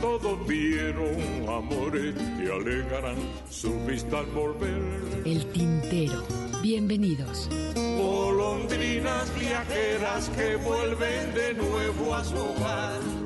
Todos vieron amores que alegarán su vista al volver. El tintero. Bienvenidos. Golondrinas viajeras que vuelven de nuevo a su hogar.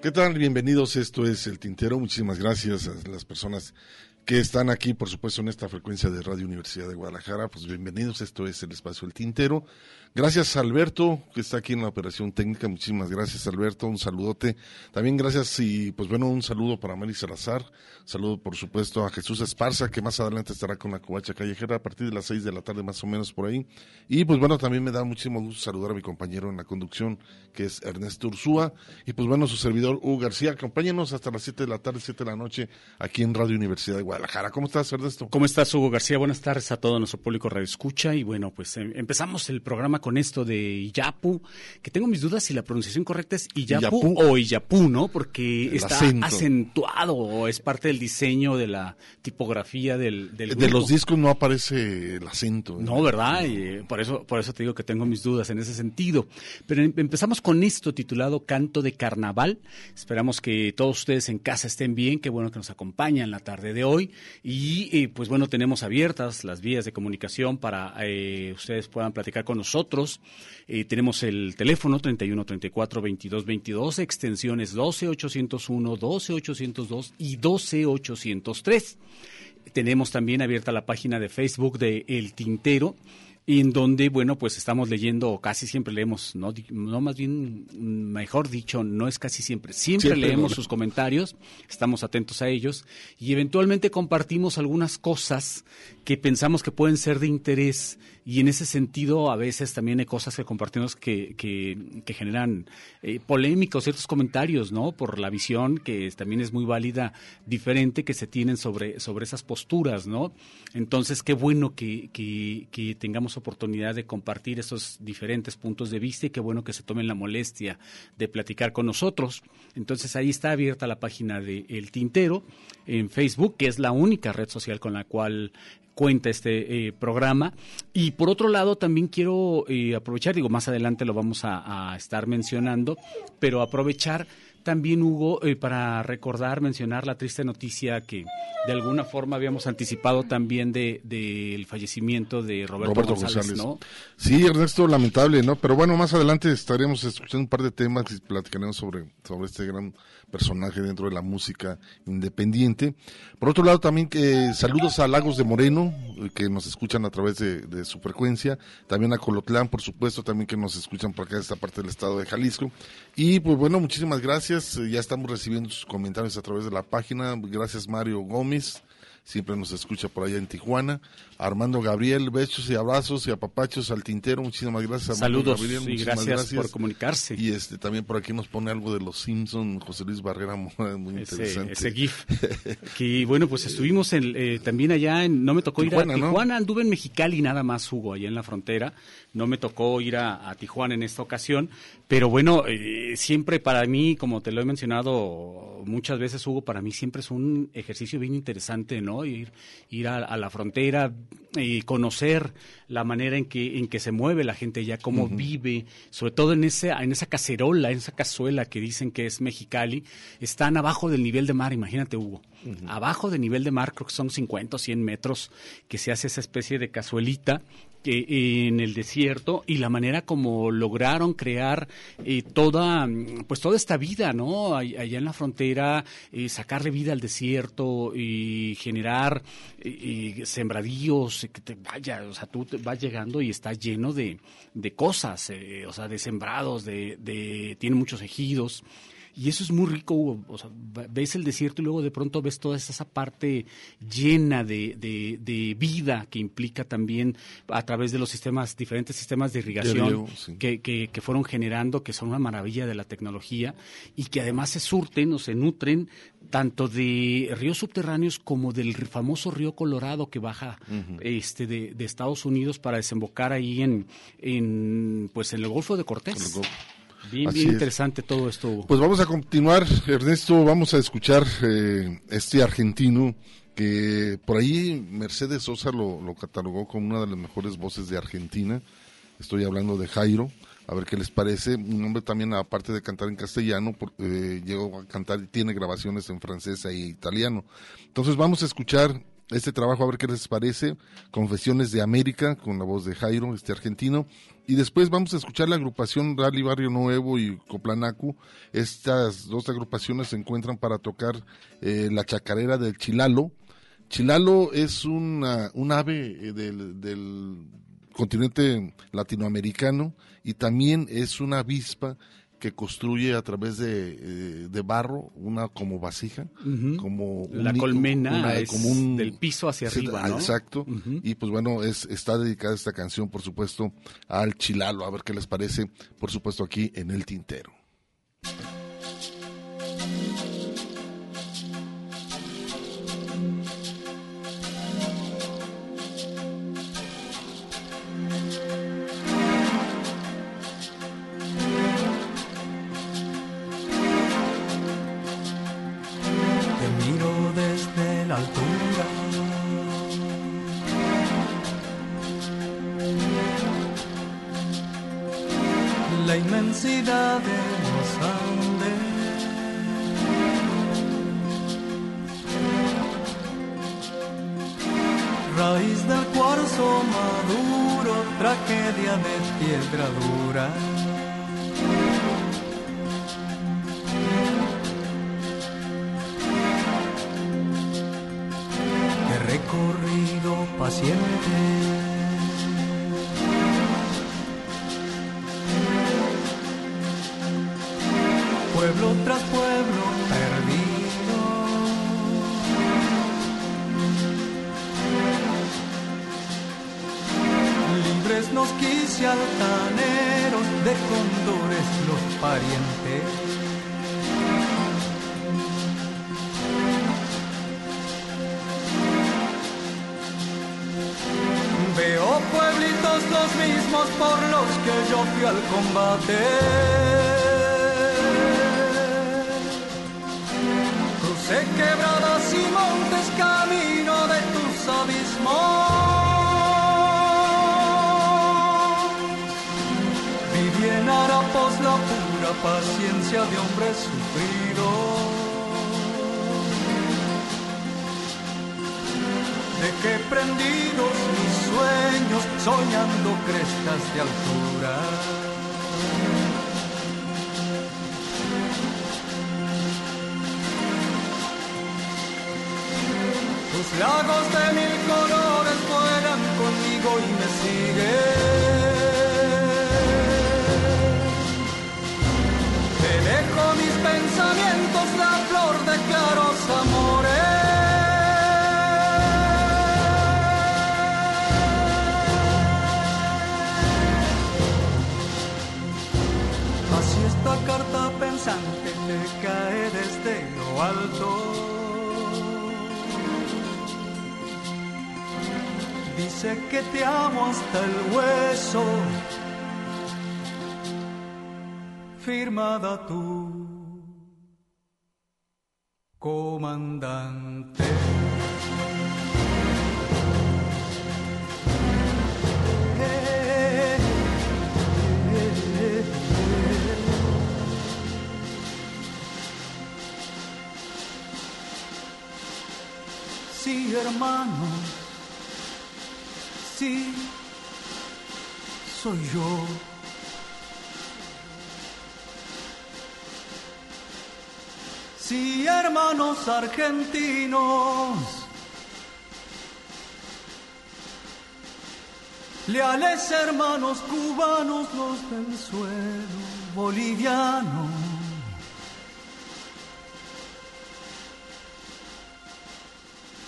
¿Qué tal? Bienvenidos. Esto es El Tintero. Muchísimas gracias a las personas que están aquí, por supuesto, en esta frecuencia de Radio Universidad de Guadalajara. Pues bienvenidos. Esto es el espacio El Tintero. Gracias Alberto, que está aquí en la operación técnica. Muchísimas gracias, Alberto. Un saludote. También gracias y, pues bueno, un saludo para Mary Salazar. Saludo, por supuesto, a Jesús Esparza, que más adelante estará con la covacha callejera a partir de las seis de la tarde, más o menos por ahí. Y, pues bueno, también me da muchísimo gusto saludar a mi compañero en la conducción, que es Ernesto Ursúa. Y, pues bueno, su servidor, Hugo García. Acompáñenos hasta las siete de la tarde, siete de la noche, aquí en Radio Universidad de Guadalajara. ¿Cómo estás, Ernesto? ¿Cómo estás, Hugo García? Buenas tardes a todo nuestro público Radio Escucha. Y bueno, pues em, empezamos el programa con esto de Iyapu, que tengo mis dudas si la pronunciación correcta es Iyapu, Iyapu. o Iyapu, ¿no? Porque El está acento. acentuado o es parte del diseño de la tipografía del, del De los discos no aparece el acento. ¿eh? No, ¿verdad? Y, eh, por eso, por eso te digo que tengo mis dudas en ese sentido. Pero em- empezamos con esto titulado Canto de Carnaval. Esperamos que todos ustedes en casa estén bien, qué bueno que nos acompañan la tarde de hoy. Y eh, pues bueno, tenemos abiertas las vías de comunicación para eh, ustedes puedan platicar con nosotros. Eh, tenemos el teléfono 31 34 22 22, extensiones 12 801, 12 802 y 12 803. Tenemos también abierta la página de Facebook de El Tintero, en donde, bueno, pues estamos leyendo, o casi siempre leemos, no, no más bien, mejor dicho, no es casi siempre, siempre, Siempre leemos. sus comentarios, estamos atentos a ellos y eventualmente compartimos algunas cosas que pensamos que pueden ser de interés y en ese sentido a veces también hay cosas que compartimos que, que, generan eh, polémica o ciertos comentarios, ¿no? Por la visión que también es muy válida, diferente que se tienen sobre, sobre esas posturas, ¿no? Entonces, qué bueno que, que, que tengamos oportunidad de compartir esos diferentes puntos de vista y qué bueno que se tomen la molestia de platicar con nosotros. Entonces, ahí está abierta la página de El Tintero en Facebook, que es la única red social con la cual cuenta este eh, programa. Y por otro lado, también quiero eh, aprovechar, digo, más adelante lo vamos a, a estar mencionando, pero aprovechar también, Hugo, eh, para recordar, mencionar la triste noticia que de alguna forma habíamos anticipado también de del fallecimiento de Roberto, Roberto González, González. ¿no? Sí, Ernesto, lamentable, ¿no? Pero bueno, más adelante estaremos escuchando un par de temas y platicaremos sobre, sobre este gran personaje dentro de la música independiente. Por otro lado, también que saludos a Lagos de Moreno, eh, que nos escuchan a través de, de su frecuencia. También a Colotlán, por supuesto, también que nos escuchan por acá de esta parte del estado de Jalisco. Y pues bueno, muchísimas gracias. Ya estamos recibiendo sus comentarios a través de la página. Gracias, Mario Gómez. Siempre nos escucha por allá en Tijuana. Armando Gabriel, besos y abrazos y apapachos al tintero. Muchísimas gracias, Armando Saludos Gabriel. y gracias, por comunicarse. Y este también por aquí nos pone algo de los Simpson, José Luis Barrera, muy ese, interesante. ese GIF. que bueno, pues estuvimos en, eh, también allá, en, no me tocó Tijuana, ir a ¿no? Tijuana, anduve en Mexicali nada más, Hugo, allá en la frontera. No me tocó ir a, a Tijuana en esta ocasión, pero bueno, eh, siempre para mí, como te lo he mencionado muchas veces, Hugo, para mí siempre es un ejercicio bien interesante, ¿no? Ir, ir a, a la frontera y conocer la manera en que, en que se mueve la gente ya, cómo vive, sobre todo en, ese, en esa cacerola, en esa cazuela que dicen que es Mexicali, están abajo del nivel de mar, imagínate, Hugo. Abajo del nivel de mar, creo que son 50 o 100 metros, que se hace esa especie de cazuelita que, en el desierto y la manera como lograron crear eh, toda pues toda esta vida no allá en la frontera eh, sacarle vida al desierto y generar eh, sembradíos eh, que te vaya o sea tú te vas llegando y está lleno de, de cosas eh, o sea de sembrados de, de tiene muchos ejidos y eso es muy rico, Hugo. O sea, ves el desierto y luego de pronto ves toda esa parte llena de, de- de vida que implica también a través de los sistemas, diferentes sistemas de irrigación sí. que, que- que fueron generando, que son una maravilla de la tecnología y que además se surten o se nutren tanto de ríos subterráneos como del famoso río Colorado que baja este de, de Estados Unidos para desembocar ahí en, en pues en el Golfo de Cortés. Bien, Así bien es. interesante todo esto. Pues vamos a continuar, Ernesto, vamos a escuchar eh, este argentino que por ahí Mercedes Sosa lo, lo catalogó como una de las mejores voces de Argentina. Estoy hablando de Jairo, a ver qué les parece. Un hombre también, aparte de cantar en castellano, eh, llegó a cantar y tiene grabaciones en francés e italiano. Entonces vamos a escuchar este trabajo, a ver qué les parece. Confesiones de América, con la voz de Jairo, este argentino. Y después vamos a escuchar la agrupación Rally Barrio Nuevo y Coplanacu. Estas dos agrupaciones se encuentran para tocar eh, la chacarera del Chilalo. Chilalo es una, un ave eh, del, del continente latinoamericano y también es una avispa que construye a través de, eh, de barro una como vasija, como La un- colmena una- es como un- del piso hacia Sí, arriba, ¿no? Exacto. Y pues bueno, es, está dedicada esta canción, por supuesto, al Chilalo. A ver qué les parece, por supuesto, aquí en el Tintero. Tragedia de piedra dura. Prendidos mis sueños soñando crestas de altura. Tus lagos de mil colores vuelan conmigo y me siguen. Dice que te amo hasta el hueso. Firmada tú, comandante. Sí, hermano, sí, soy yo. Sí, hermanos argentinos, leales hermanos cubanos, los del suelo boliviano.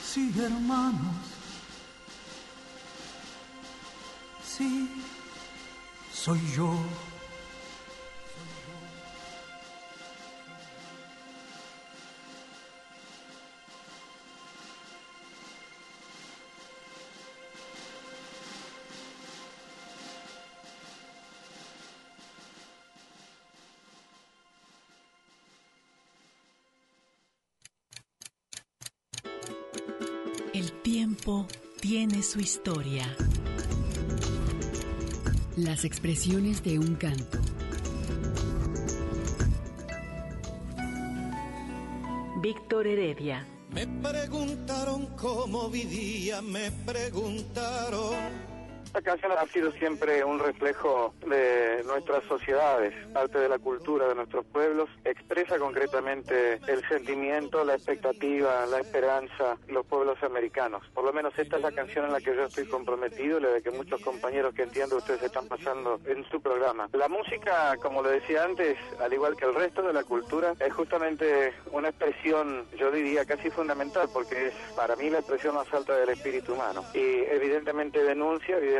Sí, hermanos, soy yo. El tiempo tiene su historia. Las expresiones de un canto. Víctor Heredia. Me preguntaron cómo vivía, me preguntaron esta canción ha sido siempre un reflejo de nuestras sociedades, parte de la cultura de nuestros pueblos, expresa concretamente el sentimiento, la expectativa, la esperanza de los pueblos americanos. Por lo menos esta es la canción en la que yo estoy comprometido y la de que muchos compañeros que entiendo ustedes están pasando en su programa. La música, como le decía antes, al igual que el resto de la cultura, es justamente una expresión, yo diría, casi fundamental, porque es para mí la expresión más alta del espíritu humano. Y evidentemente denuncia, evidentemente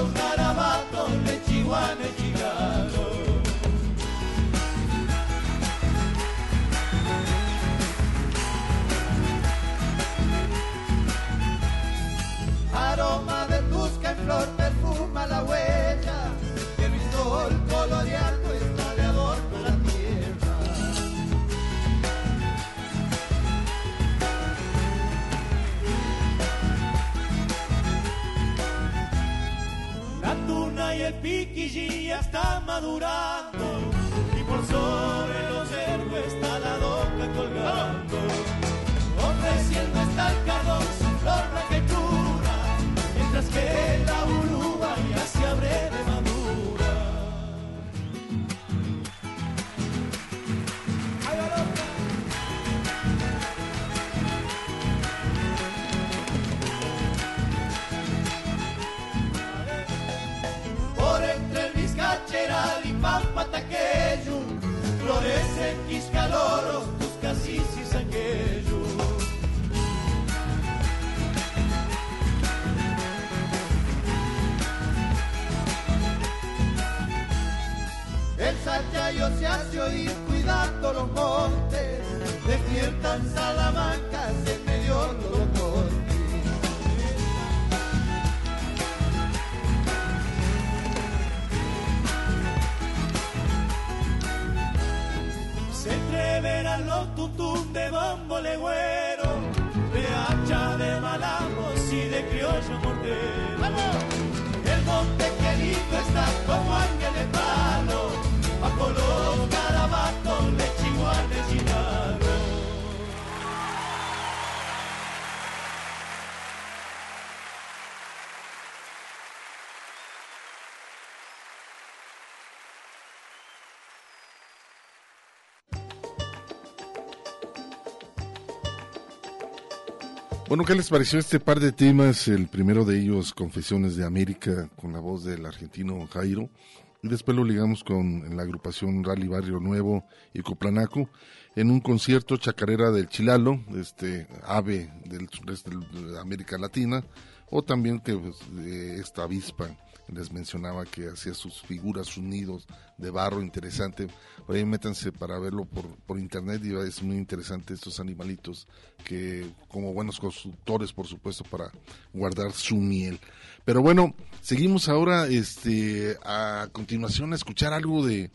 los garabatos de Chihuahua y Chigano. Aroma de tusca en flor perfuma la huella que el sol colorear de Piquillí ya está madurando y por sobre los héroes está la doca colgando. el oro dos caciques sanguejos. El santiago se hace oír cuidando los montes, despiertan Salamanca de bomboleguero, de hacha de malamos y de criollo mortero. El monte querido está como ángel Bueno, ¿qué les pareció este par de temas? El primero de ellos, Confesiones de América, con la voz del argentino Jairo. Y después lo ligamos con la agrupación Rally Barrio Nuevo y Coplanaco en un concierto chacarera del Chilalo, este ave del sureste de América Latina, o también que pues, esta avispa les mencionaba que hacía sus figuras, sus nidos de barro interesante. Por ahí métanse para verlo por, por internet y es muy interesante estos animalitos que como buenos constructores, por supuesto, para guardar su miel. Pero bueno, seguimos ahora este a continuación a escuchar algo de,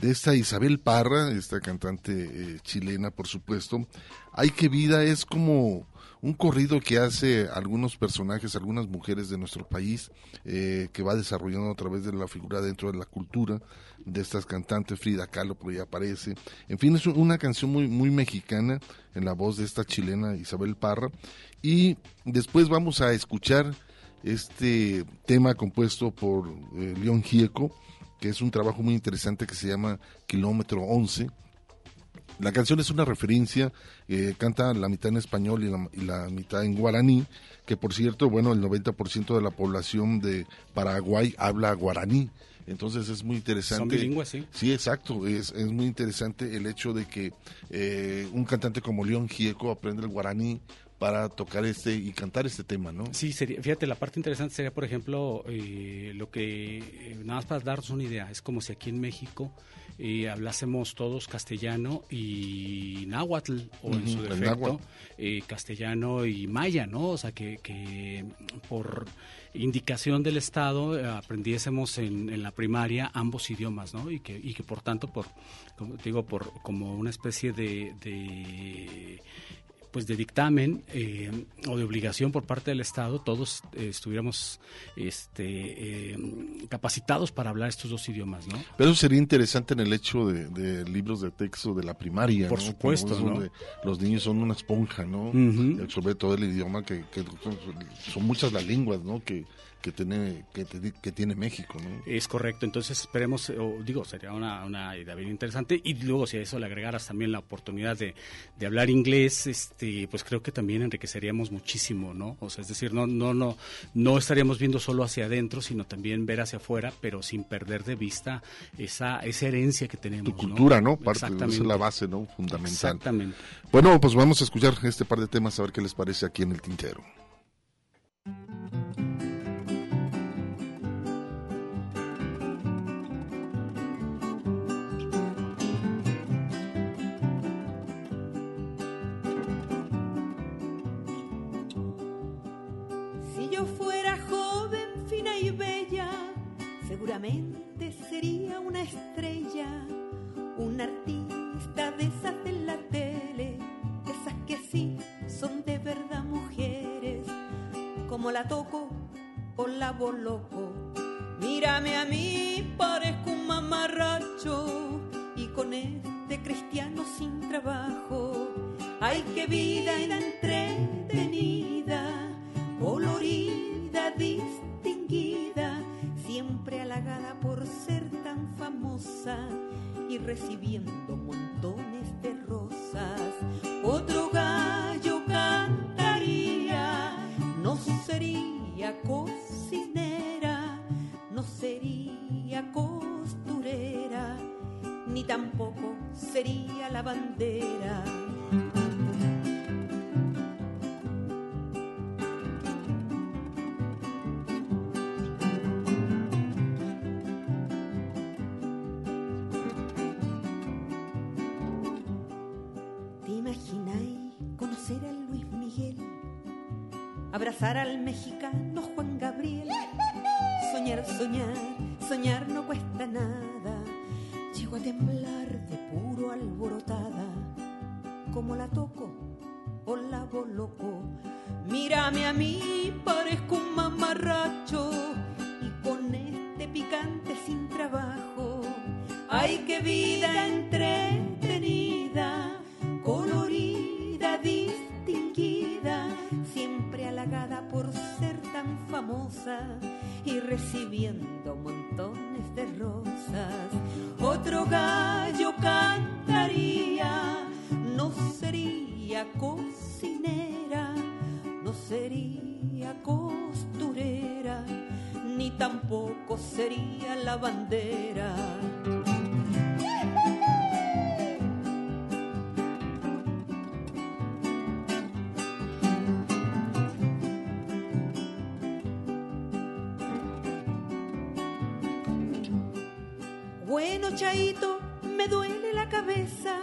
de esta Isabel Parra, esta cantante eh, chilena, por supuesto. Hay que vida es como un corrido que hace algunos personajes, algunas mujeres de nuestro país, eh, que va desarrollando a través de la figura dentro de la cultura de estas cantantes, Frida Kahlo por ahí aparece. En fin, es una canción muy, muy mexicana en la voz de esta chilena Isabel Parra. Y después vamos a escuchar este tema compuesto por eh, León Gieco, que es un trabajo muy interesante que se llama Kilómetro 11 la canción es una referencia, eh, canta la mitad en español y la, mitad en guaraní, que por cierto, bueno, el 90% de la población de Paraguay habla guaraní. Entonces es muy interesante. Son bilingües, sí. Sí, exacto. Es, es muy interesante el hecho de que eh, un cantante como León Gieco aprende el guaraní para tocar este y cantar este tema, ¿no? Sí, sería, fíjate, la parte interesante sería, por ejemplo, eh, lo que, eh, nada más para darnos una idea, es como si aquí en México eh, hablásemos todos castellano y náhuatl, o en su defecto, eh, castellano y maya, ¿no? O sea, que, que por indicación del Estado eh, aprendiésemos en, en la primaria ambos idiomas, ¿no? Y que, y que por tanto, por, como digo, por como una especie de, de pues de dictamen eh, o de obligación por parte del Estado, todos eh, estuviéramos este, eh, capacitados para hablar estos dos idiomas, ¿no? Pero eso sería interesante en el hecho de, de libros de texto de la primaria. Por ¿no? supuesto, ¿no? Los niños son una esponja, ¿no? Ujú. Sobre todo el idioma que, que son, son muchas las lenguas, ¿no? Que, que tiene que, te- que tiene México, ¿no? Es correcto, entonces esperemos, o digo, sería una, una idea bien interesante y luego si a eso le agregaras también la oportunidad de, de hablar inglés, este, pues creo que también enriqueceríamos muchísimo, ¿no? O sea, es decir, no, no, no, no estaríamos viendo solo hacia adentro, sino también ver hacia afuera, pero sin perder de vista esa, esa herencia que tenemos. Tu cultura, ¿no? Parte, esa Exactamente. es la base, ¿no? Fundamental. Exactamente. Bueno, pues vamos a escuchar este par de temas a ver qué les parece aquí en el tintero. Sería una estrella, una artista de esas de la tele, esas que sí son de verdad mujeres, como la toco o la loco. Mírame a mí, parezco un mamarracho y con este cristiano sin trabajo. Ay, qué vida entretenida, colorida, distinguida, y recibiendo montones de rosas. Otro gallo cantaría, no sería cocinera, no sería costurera, ni tampoco sería la bandera. Abrazar al mexicano Juan Gabriel. Soñar, soñar, soñar no cuesta nada. Llego a temblar de puro alborotada. Como la toco o la loco. Mírame a mí, parezco un mamarracho. Y con este picante sin trabajo. Ay, qué vida entretenida, colorida, distinguida, por ser tan famosa y recibiendo montones de rosas. Otro gallo cantaría, no sería cocinera, no sería costurera, ni tampoco sería la Bueno, Chaito, me duele la cabeza.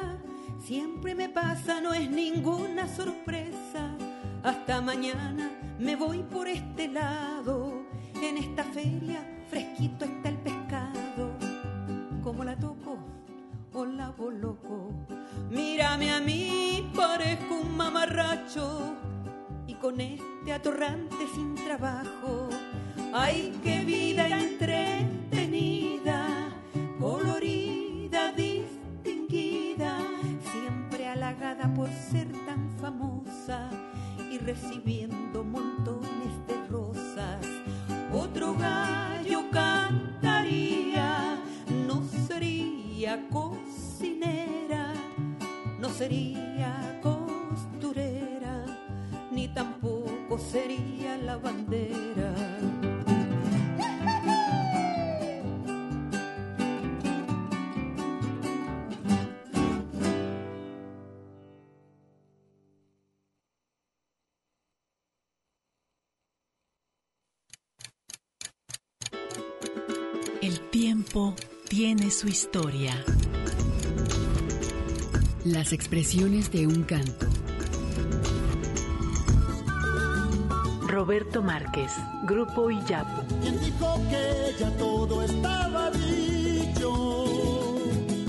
Siempre me pasa, no es ninguna sorpresa. Hasta mañana me voy por este lado. En esta feria fresquito está el pescado. Como la toco o la loco. Mírame a mí, parezco un mamarracho. Y con este atorrante sin trabajo. Ay, qué vida entretenida, recibiendo montones de rosas. Otro gallo cantaría, no sería cocinera, no sería costurera, ni tampoco sería la bandera. Su historia. Las expresiones de un canto. Roberto Márquez, Grupo Iyapu. ¿Quién dijo que ya todo estaba dicho?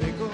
De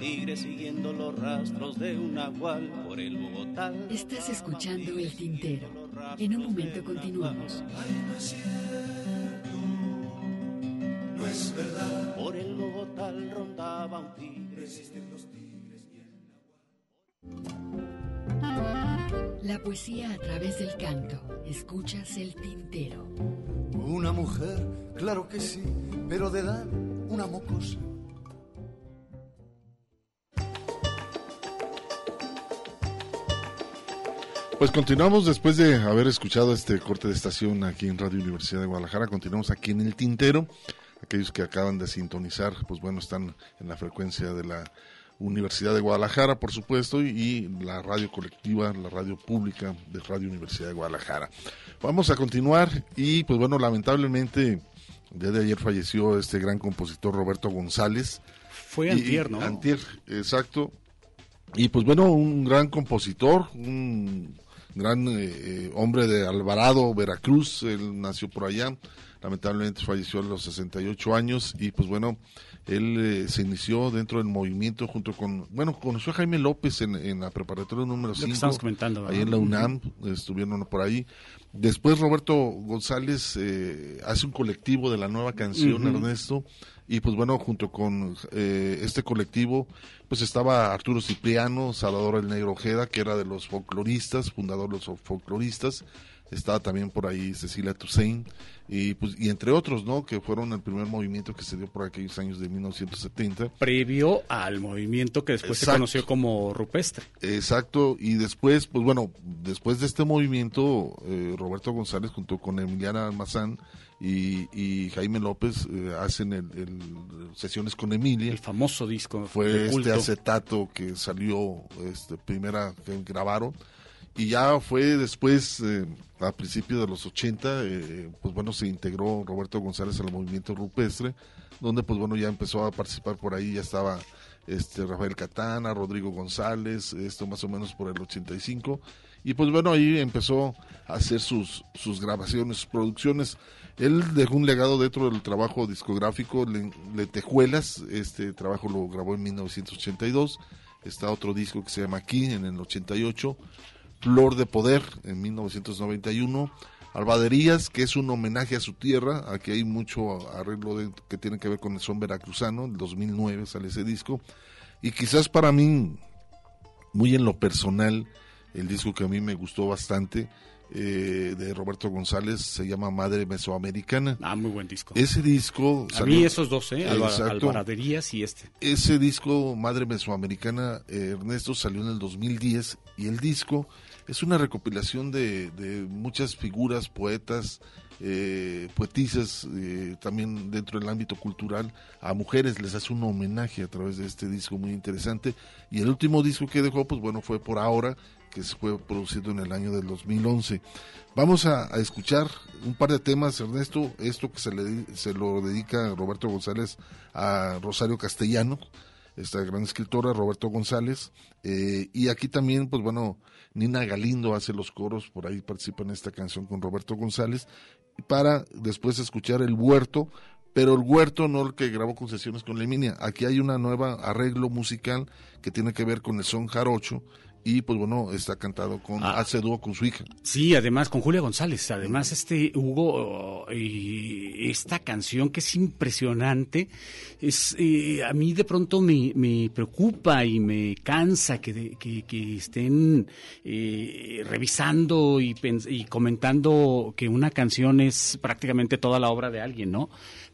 tigre siguiendo los rastros de un nahual por el Bogotá. Estás escuchando El Tintero. En un momento continuamos. No es verdad. Por el Bogotá rondaba un tigre. La poesía a través del canto. Escuchas El Tintero. Una mujer, claro que sí, pero de edad una mocosa. Pues continuamos después de haber escuchado este corte de estación aquí en Radio Universidad de Guadalajara. Continuamos aquí en el Tintero. Aquellos que acaban de sintonizar, pues bueno, están en la frecuencia de la Universidad de Guadalajara, por supuesto, y, y la radio colectiva, la radio pública de Radio Universidad de Guadalajara. Vamos a continuar y, pues bueno, lamentablemente, el día de ayer falleció este gran compositor Roberto González. Fue Y- antier, ¿no? Antier, exacto. Y pues bueno, un gran compositor, un gran eh, eh, hombre de Alvarado, Veracruz, él nació por allá, lamentablemente falleció a los 68 años y pues bueno, él eh, se inició dentro del movimiento junto con, bueno, conoció a Jaime López en, en la preparatoria número Lo que 5, estamos comentando, ahí en la UNAM, estuvieron por ahí. Después Roberto González eh, hace un colectivo de la nueva canción. Ernesto, y pues bueno, junto con eh, este colectivo, pues estaba Arturo Cipriano, Salvador el Negro Ojeda, que era de los folcloristas, fundador de los folcloristas, estaba también por ahí Cecilia Toussaint, y pues y entre otros, ¿no? Que fueron el primer movimiento que se dio por aquellos años de 1970. Previo al movimiento que después se conoció como rupestre. Exacto, y después, pues bueno, después de este movimiento, eh, Roberto González junto con Emiliana Almazán y, y Jaime López eh, hacen el, el- sesiones con Emilia. El famoso disco. Fue este culto. acetato que salió, este, primera que grabaron. Y ya fue después, eh, a principios de los 80, eh, pues bueno, se integró Roberto González al movimiento rupestre, donde pues bueno, ya empezó a participar por ahí, ya estaba este Rafael Catana, Rodrigo González, esto más o menos por el 85. Y pues bueno, ahí empezó a hacer sus, sus grabaciones, sus producciones. Él dejó un legado dentro del trabajo discográfico, Le- Lentejuelas, este trabajo lo grabó en 1982. Está otro disco que se llama Aquí en el 88. Flor de Poder en 1991. Albaderías, que es un homenaje a su tierra. Aquí hay mucho arreglo de- que tiene que ver con el son veracruzano. En 2009 sale ese disco. Y quizás para mí, muy en lo personal, el disco que a mí me gustó bastante eh, de Roberto González se llama Madre Mesoamericana. Ah, muy buen disco. Ese disco... A mí esos dos, ¿eh? Y este. Ese disco, Madre Mesoamericana, eh, Ernesto, salió en el 2010 y el disco es una recopilación de, muchas figuras, poetas, eh, poetisas, eh, también dentro del ámbito cultural, a mujeres les hace un homenaje a través de este disco muy interesante. Y el último disco que dejó, pues bueno, fue por ahora, que se fue producido en el año del 2011. Vamos a, a escuchar un par de temas, Ernesto, esto que se, le, se lo dedica Roberto González a Rosario Castellano, esta gran escritora, Roberto González, eh, y aquí también, pues bueno, Nina Galindo hace los coros, por ahí participa en esta canción con Roberto González, para después escuchar El Huerto, pero el Huerto no el que grabó con sesiones con Leminia, aquí hay una nueva arreglo musical que tiene que ver con el son jarocho, y pues bueno, está cantado con, hace dúo con su hija. Sí, además con Julia González. Además, este Hugo, oh, y esta canción que es impresionante, es eh, a mí de pronto me, me preocupa y me cansa que, que, que estén eh, revisando y, y comentando que una canción es prácticamente toda la obra de alguien, ¿no?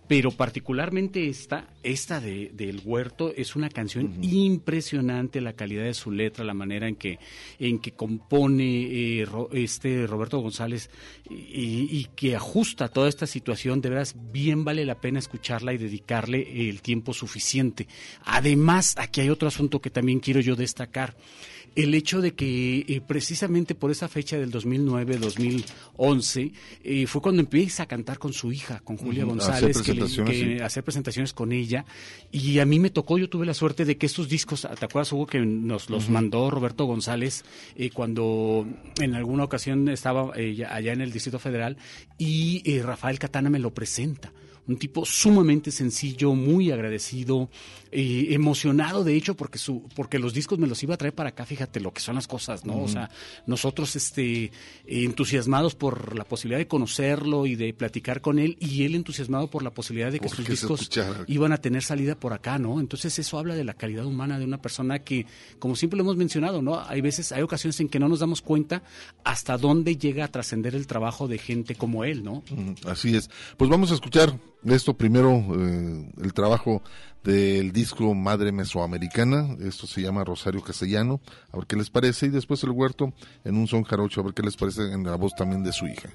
Pero particularmente esta, esta de, del Huerto es una canción impresionante, la calidad de su letra, la manera en que, en que compone eh, Ro- este Roberto González y, y que ajusta toda esta situación, de veras bien vale la pena escucharla y dedicarle el tiempo suficiente. Además, aquí hay otro asunto que también quiero yo destacar el hecho de que eh, precisamente por esa fecha del 2009-2011 eh, fue cuando empieza a cantar con su hija, con Julia González, hacer que sí. hacer presentaciones con ella. Y a mí me tocó, yo tuve la suerte de que estos discos, ¿te acuerdas, Hugo, que nos los mandó Roberto González eh, cuando en alguna ocasión estaba eh, allá en el Distrito Federal y eh, Rafael Catana me lo presenta? un tipo sumamente sencillo, muy agradecido, eh, emocionado de hecho porque su porque los discos me los iba a traer para acá, fíjate lo que son las cosas, ¿no? O sea, nosotros este entusiasmados por la posibilidad de conocerlo y de platicar con él y él entusiasmado por la posibilidad de que Porque sus discos iban a tener salida por acá, ¿no? Entonces eso habla de la calidad humana de una persona que, como siempre lo hemos mencionado, ¿no? Hay veces, hay ocasiones en que no nos damos cuenta hasta dónde llega a trascender el trabajo de gente como él, ¿no? Así es. Pues vamos a escuchar esto primero, eh, el trabajo del disco Madre Mesoamericana. Esto se llama Rosario Castellano. A ver qué les parece. Y después el huerto en un son jarocho. A ver qué les parece en la voz también de su hija.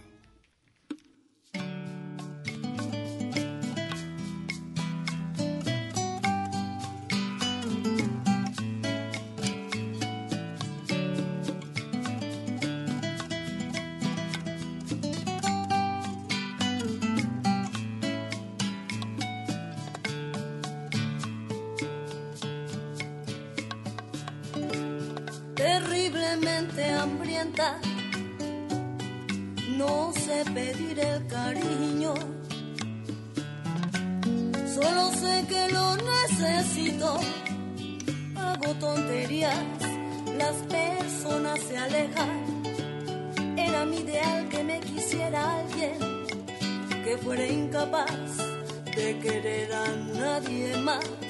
querer a nadie más.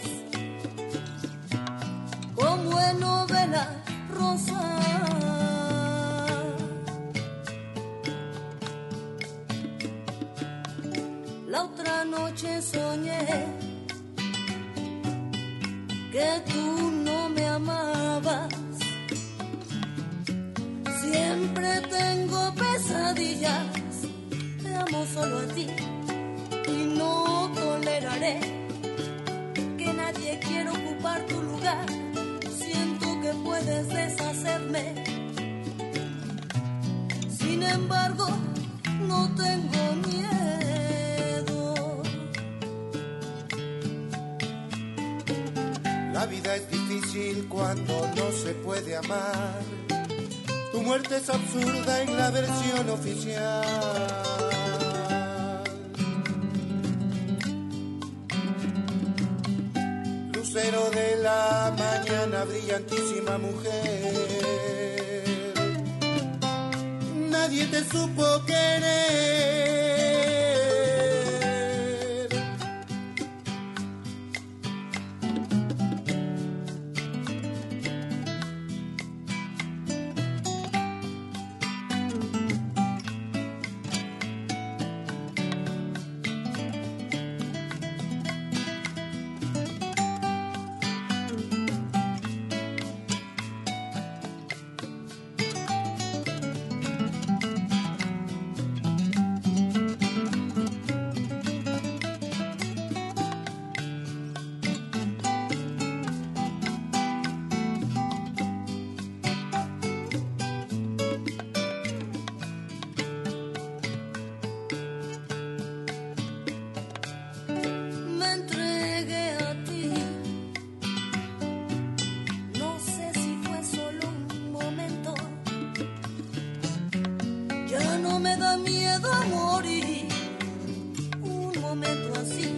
momento así,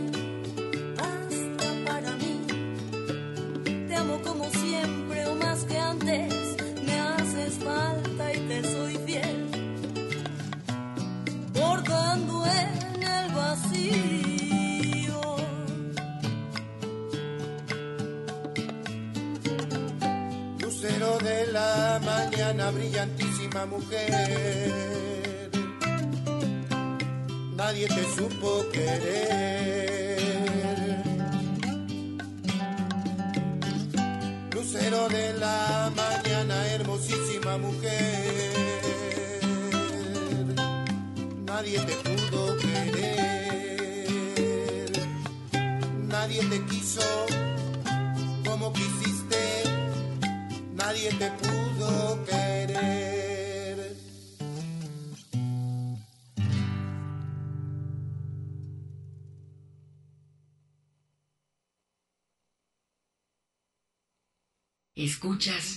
basta para mí. Te amo como siempre o más que antes, me haces falta y te soy fiel, bordando en el vacío. Lucero de la mañana, brillantísima mujer nadie te supo querer. just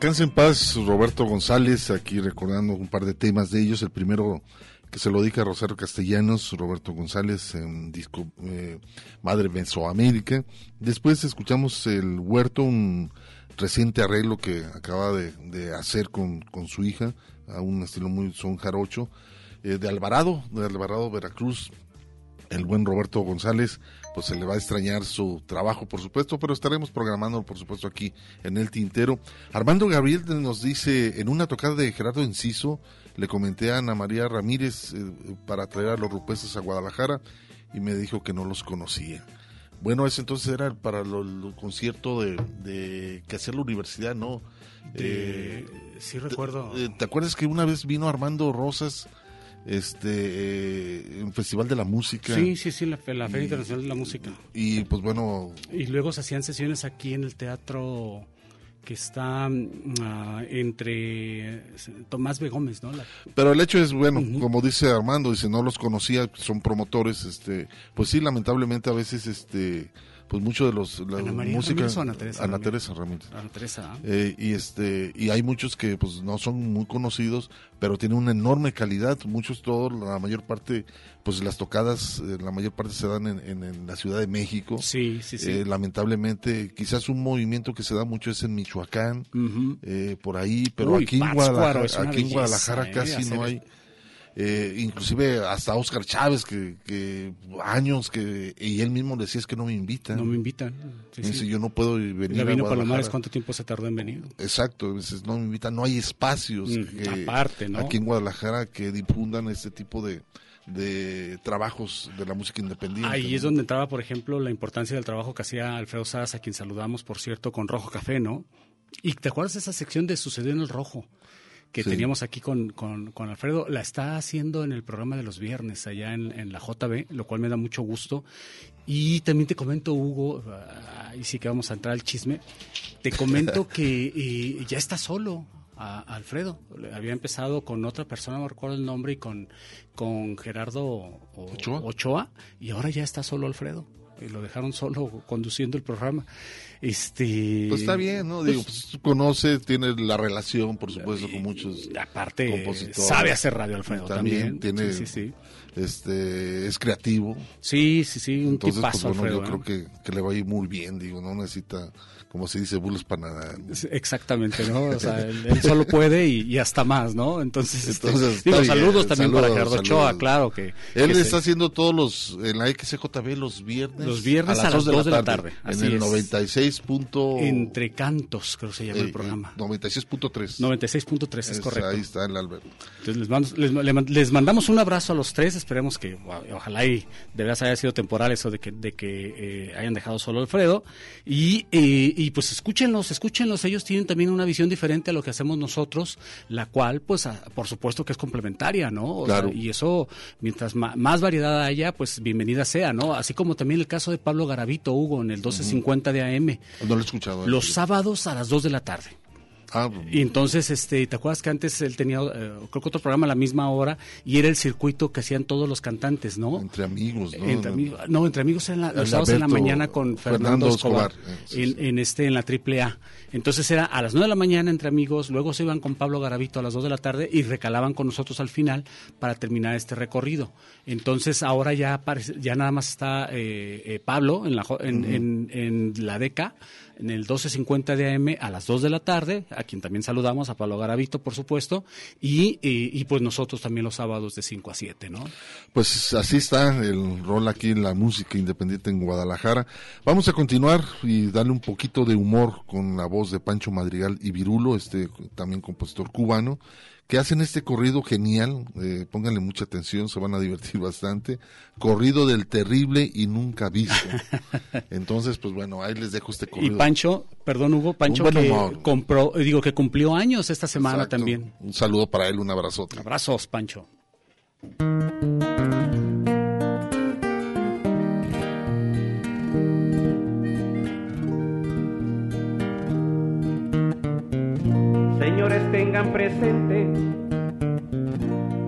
descanse en paz Roberto González, aquí recordando un par de temas de ellos. El primero que se lo dedica a Rosario Castellanos, Roberto González, en disco eh, Madre Mesoamérica. Después escuchamos El Huerto, un reciente arreglo que acaba de, de hacer con, con su hija, a un estilo muy son jarocho, eh, de Alvarado, de Alvarado, Veracruz. El buen Roberto González, pues se le va a extrañar su trabajo, por supuesto, pero estaremos programando, por supuesto, aquí en el tintero. Armando Gabriel nos dice, en una tocada de Gerardo Enciso, le comenté a Ana María Ramírez eh, para traer a los rupestres a Guadalajara y me dijo que no los conocía. Bueno, ese entonces era para lo- el concierto de, de que hacía la universidad, ¿no? De- sí recuerdo. ¿te, eh, ¿Te acuerdas que una vez vino Armando Rosas este eh, Festival de la Música? Sí, sí, sí, la, la Feria Y- Internacional de la Música. Y pues bueno, Y luego se hacían sesiones aquí en el teatro que está mm, ah, entre eh, Tomás B. Gómez, ¿no? La- Pero el hecho es, bueno, como dice Armando, dice, no los conocía, son promotores, este, pues sí, lamentablemente a veces, este, pues mucho de los, la Ana María música, Ramírez Ana Teresa Ana Ramírez? Teresa Ramírez. Ana Teresa, ¿ah? Eh, y este, y hay muchos que pues no son muy conocidos, pero tienen una enorme calidad, muchos todos, la mayor parte, pues las tocadas, eh, la mayor parte se dan en, en- en la Ciudad de México. Sí, sí, sí. Eh, lamentablemente, quizás un movimiento que se da mucho es en Michoacán, eh, por ahí, pero Uy, aquí en Guadalajara, aquí en eh, casi no hay. Eh, inclusive hasta Oscar Chávez, que, que años que, y él mismo decía es que no me invitan. No me invitan. Sí, dice, sí. yo no puedo venir La a vino Guadalajara. Palomares, ¿cuánto tiempo se tardó en venir? Exacto, dices, no me invitan, no hay espacios Mm, que- aparte, ¿no? aquí en Guadalajara que difundan este tipo de, de trabajos de la música independiente. Ahí es donde entraba, por ejemplo, la importancia del trabajo que hacía Alfredo Sass, a quien saludamos, por cierto, con Rojo Café, ¿no? Y te acuerdas de esa sección de Sucedió en el Rojo que Sí. teníamos aquí con, con, con Alfredo, la está haciendo en el programa de los viernes allá en, en la JB, lo cual me da mucho gusto. Y también te comento, Hugo, ah, ahí sí que vamos a entrar al chisme, te comento que eh, ya está solo. a- Alfredo había empezado con otra persona, no recuerdo el nombre, y con, con Gerardo o- Ochoa. y ahora ya está solo Alfredo. Y lo dejaron solo conduciendo el programa. Este, Pues está bien, ¿no? pues, Digo, pues tú conoces, tienes la relación, por supuesto, con muchos aparte, compositores. sabe hacer radio, Alfredo, Y también. tiene, Sí, sí, sí. este, es creativo. Sí, sí, sí, un Entonces, tipazo, pues bueno, Alfredo, yo creo que, que le va a ir muy bien, digo, no necesita, como se dice, bulos para Exactamente, ¿no? O sea, él, él solo puede y, y hasta más, ¿no? Entonces, este, Entonces, digo, está bien, saludos también para Gerardo Ochoa, claro que. Él que se- está haciendo todos los, en la XJB los viernes. Los viernes a las dos dos de la tarde, En el es. 96. punto- Entre cantos, creo que se llama eh, el programa. 96.3. 96.3, es, Es- correcto. Ahí está el Albert. Entonces les, mando- les, le man- les mandamos un abrazo a los tres, esperemos que ojalá y de veras haya sido temporal eso de que, de que eh, hayan dejado solo a Alfredo. Y, eh, y pues escúchenlos, escúchenlos, ellos tienen también una visión diferente a lo que hacemos nosotros, la cual pues a- por supuesto que es complementaria, ¿no? O Claro. sea, y eso, mientras ma- más variedad haya, pues bienvenida sea, ¿no? Así como también el caso de Pablo Garavito, Hugo, en el 1250 de AM. No lo he escuchado. eh. Los sábados a las 2 de la tarde. Ah, Y entonces, este, ¿te acuerdas que antes él tenía, eh, creo que otro programa a la misma hora, y era el circuito que hacían todos los cantantes, ¿no? entre amigos, ¿no? Entre amigos, no, entre amigos en la, los sábados en la mañana con Fernando, Fernando Escobar, Escobar, eh, sí, en, en este en la triple A. Entonces era a las 9 de la mañana entre amigos, luego se iban con Pablo Garavito a las 2 de la tarde y recalaban con nosotros al final para terminar este recorrido. Entonces ahora ya ya nada más está eh, eh, Pablo en la en, en- en la DECA en el 12.50 de AM a las 2 de la tarde, a quien también saludamos, a Pablo Garavito, por supuesto, y, pues nosotros también los sábados de 5 a 7, ¿no? Pues así está el rol aquí en la música independiente en Guadalajara. Vamos a continuar y darle un poquito de humor con la voz de Pancho Madrigal y Virulo, este también compositor cubano, que hacen este corrido genial. Eh, pónganle mucha atención, se van a divertir bastante. Corrido del terrible y nunca visto. Entonces, pues bueno, ahí les dejo este Y corrido. Pancho, perdón Hugo, Pancho que humor. compró, digo que cumplió años esta semana Exacto. también. Un saludo para él, un abrazote. Abrazos, Pancho. Señores, tengan presente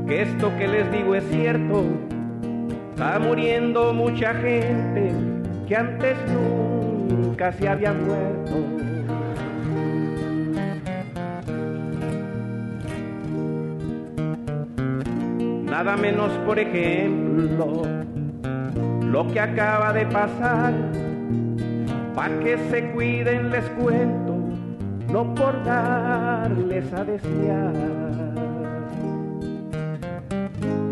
que esto que les digo es cierto. Está muriendo mucha gente que antes nunca se había muerto. Nada menos, por ejemplo, lo que acaba de pasar. Pa' que se cuiden les cuento, no por darles a desear.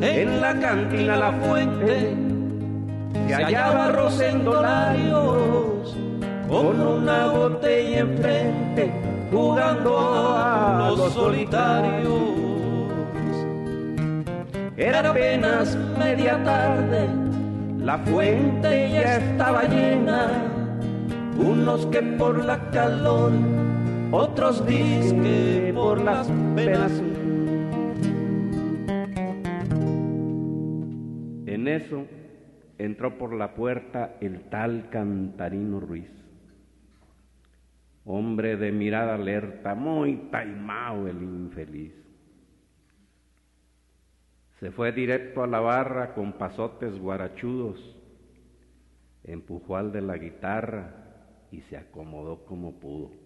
En la cantina La Fuente se hallaba Rosendo Larios con una botella enfrente jugando a los solitarios. Era apenas media tarde, la fuente ya estaba llena, unos que por la calor, otros disque por las penas. En eso entró por la puerta el tal Cantarino Ruiz, hombre de mirada alerta, muy taimao el infeliz. Se fue directo a la barra con pasotes guarachudos, empujó al de la guitarra y se acomodó como pudo.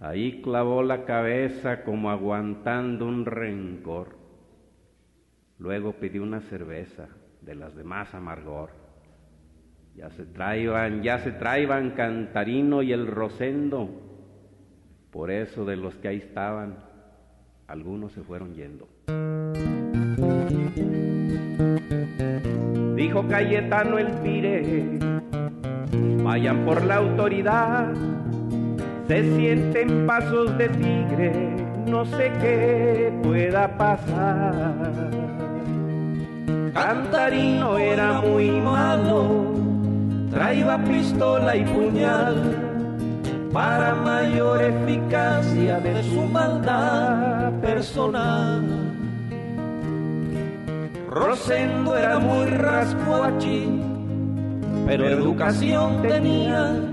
Ahí clavó la cabeza como aguantando un rencor. Luego pidió una cerveza de las de más amargor. Ya se traiban, ya se traiban Cantarino y el Rosendo. Por eso de los que ahí estaban, algunos se fueron yendo. Dijo Cayetano el Pire, vayan por la autoridad, se sienten pasos de tigre, no sé qué pueda pasar. Cantarino era muy malo, traía pistola y puñal para mayor eficacia de su maldad personal. Rosendo era muy rascuachi, pero educación tenía.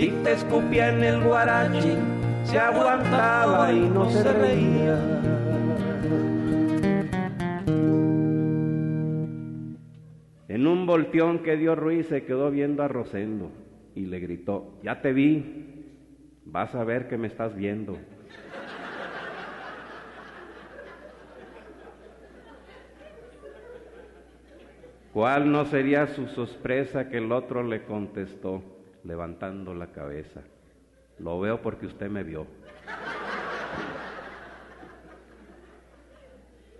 Si te escupía en el guarachi, se aguantaba y no se reía. En un volteón que dio Ruiz se quedó viendo a Rosendo y le gritó, ya te vi, vas a ver que me estás viendo. ¿Cuál no sería su sorpresa que el otro le contestó, levantando la cabeza? Lo veo porque usted me vio.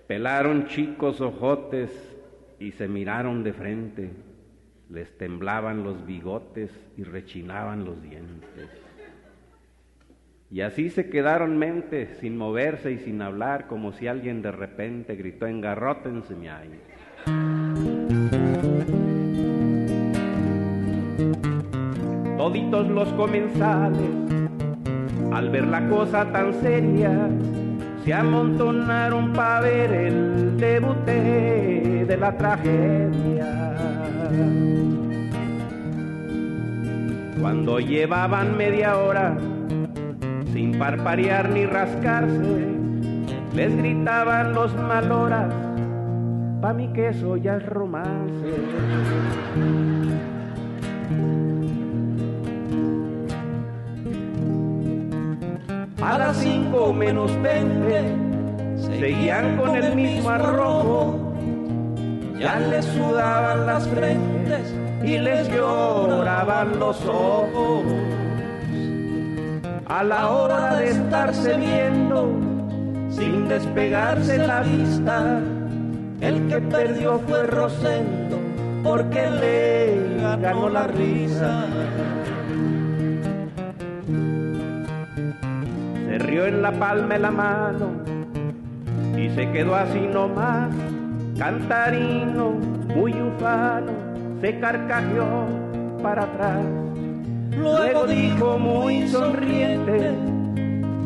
Pelaron chicos ojotes y se miraron de frente. Les temblaban los bigotes y rechinaban los dientes. Y así se quedaron mente, sin moverse y sin hablar, como si alguien de repente gritó, engarrótense, mi ay. Toditos los comensales, al ver la cosa tan seria, se amontonaron para ver el debute de la tragedia. Cuando llevaban media hora sin parparear ni rascarse, les gritaban los maloras, pa' mi queso ya es romance. A las cinco menos veinte seguían con el mismo arrojo, ya les sudaban las frentes y les lloraban los ojos. A la hora de estarse viendo, sin despegarse la vista, el que perdió fue Rosendo, porque le ganó la risa. Se rió en la palma de la mano y se quedó así nomás, cantarino, muy ufano, se carcajeó para atrás. Luego dijo muy sonriente,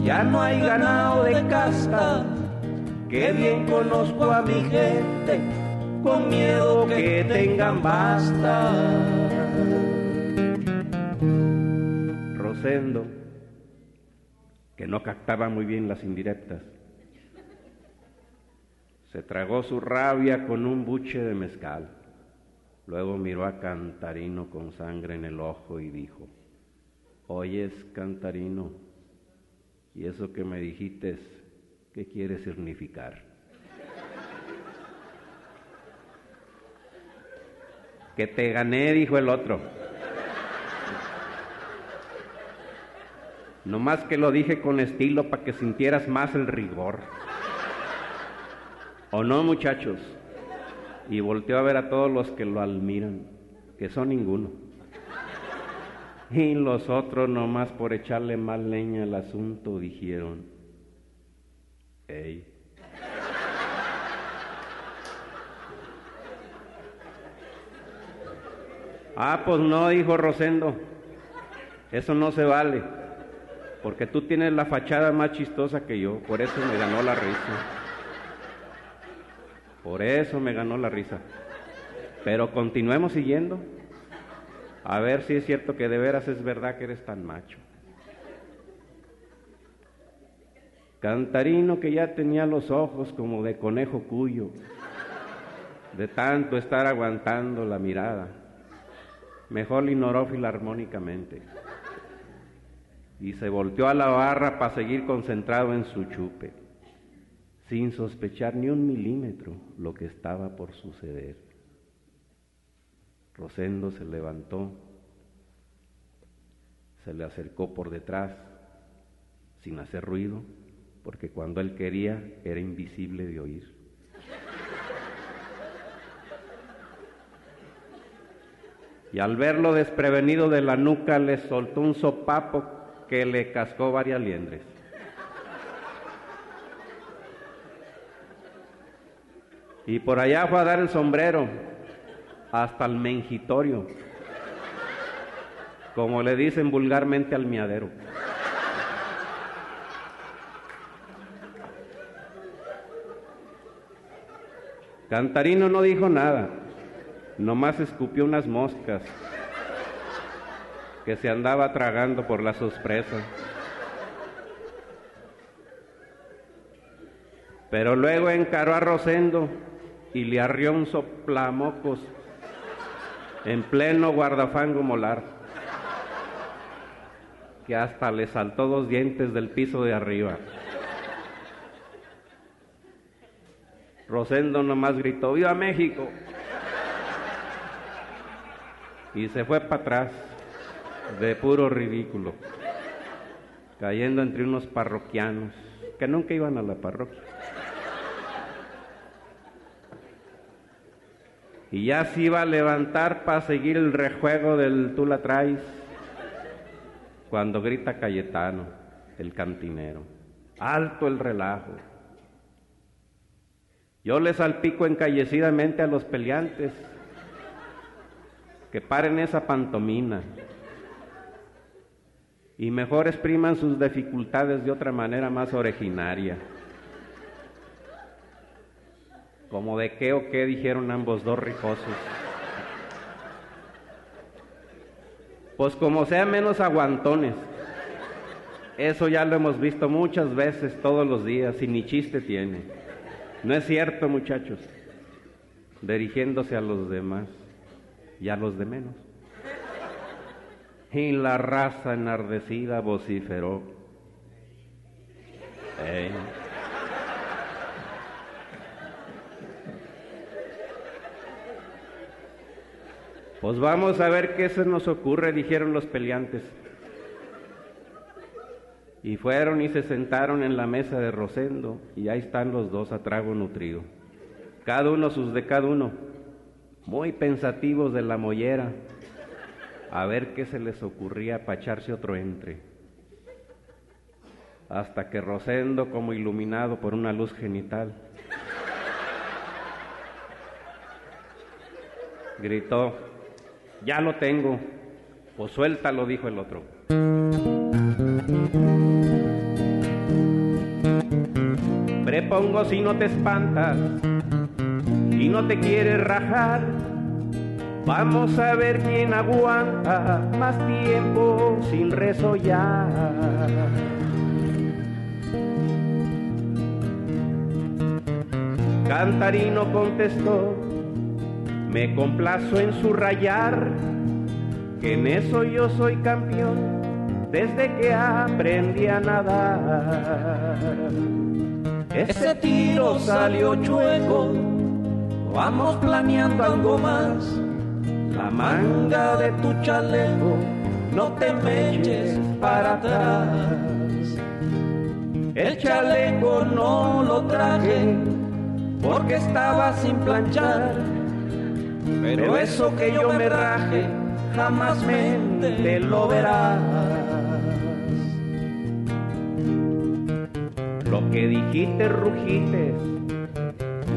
ya no hay ganado de casta, que bien conozco a mi gente, con miedo que tengan basta. Rosendo, que no captaba muy bien las indirectas, se tragó su rabia con un buche de mezcal. Luego miró a Cantarino con sangre en el ojo y dijo, Oyes, Cantarino, y eso que me dijiste, ¿qué quiere significar? que te gané, dijo el otro. No más que lo dije con estilo para que sintieras más el rigor. ¿O no, muchachos? Y volteó a ver a todos los que lo admiran, que son ninguno. Y los otros, nomás por echarle más leña al asunto, dijeron, ¡Ey! Ah, pues no, dijo Rosendo, eso no se vale, porque tú tienes la fachada más chistosa que yo, por eso me ganó la risa. Por eso me ganó la risa. Pero continuemos siguiendo. A ver si es cierto que de veras es verdad que eres tan macho. Cantarino que ya tenía los ojos como de conejo cuyo, de tanto estar aguantando la mirada, mejor ignoró filarmónicamente y se volteó a la barra para seguir concentrado en su chupe, sin sospechar ni un milímetro lo que estaba por suceder. Rosendo se levantó, se le acercó por detrás, sin hacer ruido, porque cuando él quería era invisible de oír. Y al verlo desprevenido de la nuca le soltó un sopapo que le cascó varias liendres. Y por allá fue a dar el sombrero hasta el mengitorio, como le dicen vulgarmente al miadero. Cantarino no dijo nada, nomás escupió unas moscas que se andaba tragando por la sorpresa. Pero luego encaró a Rosendo y le arrió un soplamocos en pleno guardafango molar, que hasta le saltó dos dientes del piso de arriba. Rosendo nomás gritó, ¡Viva México! Y se fue para atrás, de puro ridículo, cayendo entre unos parroquianos que nunca iban a la parroquia. Y ya se iba a levantar para seguir el rejuego del tú la traes, cuando grita Cayetano, el cantinero, alto el relajo. Yo les salpico encallecidamente a los peleantes que paren esa pantomina y mejor expriman sus dificultades de otra manera más originaria. Como de qué o qué dijeron ambos dos ricosos. Pues como sea menos aguantones. Eso ya lo hemos visto muchas veces, todos los días, y ni chiste tiene. No es cierto, muchachos. Dirigiéndose a los demás y a los de menos. Y la raza enardecida vociferó. Pues vamos a ver qué se nos ocurre, dijeron los peleantes. Y fueron y se sentaron en la mesa de Rosendo, y ahí están los dos a trago nutrido. Cada uno sus de cada uno, muy pensativos de la mollera, a ver qué se les ocurría para echarse otro entre. Hasta que Rosendo, como iluminado por una luz genital, gritó, ya lo tengo, pues suéltalo, dijo el otro. Prepongo si no te espantas y no te quieres rajar. Vamos a ver quién aguanta más tiempo sin resollar. Cantarino contestó, me complazo en subrayar que en eso yo soy campeón desde que aprendí a nadar. Ese tiro salió chueco, vamos planeando algo más. La manga de tu chaleco, no te me eches para atrás. El chaleco no lo traje porque estaba sin planchar. Pero eso que yo me raje, jamás mente lo verás. Lo que dijiste, rugiste,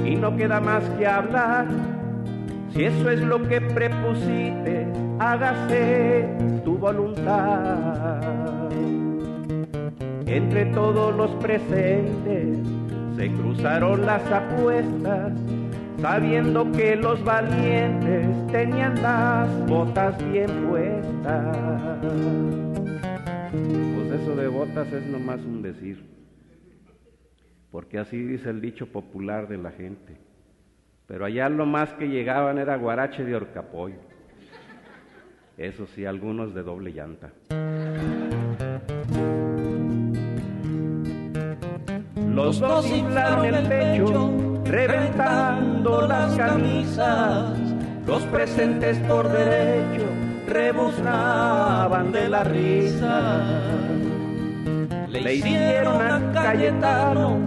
y no queda más que hablar. Eso es lo que prepusiste, hágase tu voluntad. Entre todos los presentes se cruzaron las apuestas, sabiendo que los valientes tenían las botas bien puestas. Pues eso de botas es nomás un decir, porque así dice el dicho popular de la gente. Pero allá lo más que llegaban era guarache de horcapollo. Eso sí, algunos de doble llanta. Los dos inflaron el pecho, reventando las camisas. Los presentes por derecho rebuznaban de la risa. Le hicieron a Cayetano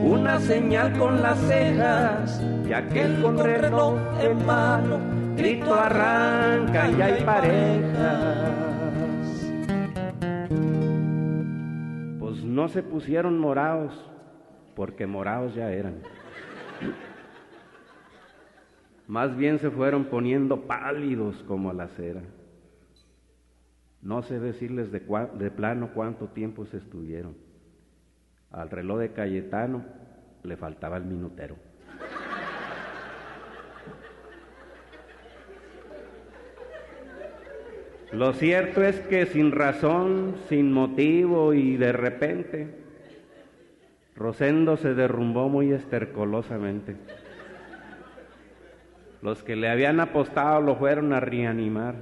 una señal con las cejas y aquel con reloj en mano grito arranca y hay parejas. Pues no se pusieron morados porque morados ya eran. Más bien se fueron poniendo pálidos como la cera. No sé decirles de, de plano cuánto tiempo se estuvieron. Al reloj de Cayetano le faltaba el minutero. Lo cierto es que sin razón, sin motivo y de repente, Rosendo se derrumbó muy estercolosamente. Los que le habían apostado lo fueron a reanimar,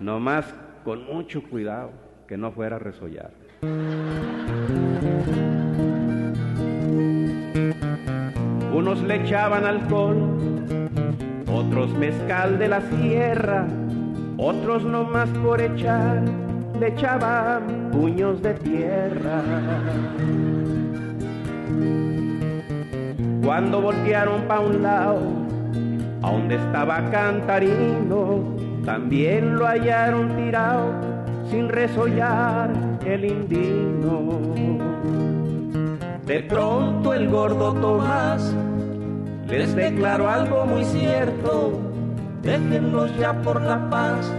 nomás con mucho cuidado que no fuera a resollar. Unos le echaban alcohol, otros mezcal de la sierra, otros no más por echar, le echaban puños de tierra. Cuando voltearon pa' un lado, a donde estaba Cantarino, también lo hallaron tirado, sin resollar el indino. De pronto el gordo Tomás les declaró algo muy cierto. Déjenlos ya por la paz,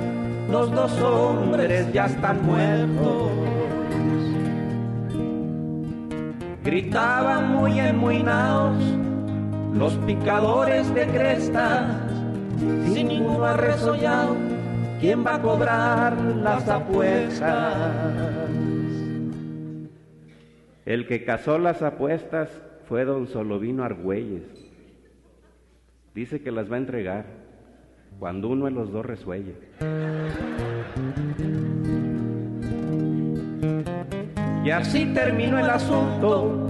los dos hombres ya están muertos. Gritaban muy enmuinados los picadores de crestas, sin ninguno ha resollado, ¿quién va a cobrar las apuestas? El que casó las apuestas fue don Solovino Argüelles. Dice que las va a entregar cuando uno de los dos resuelle. Y así terminó el asunto.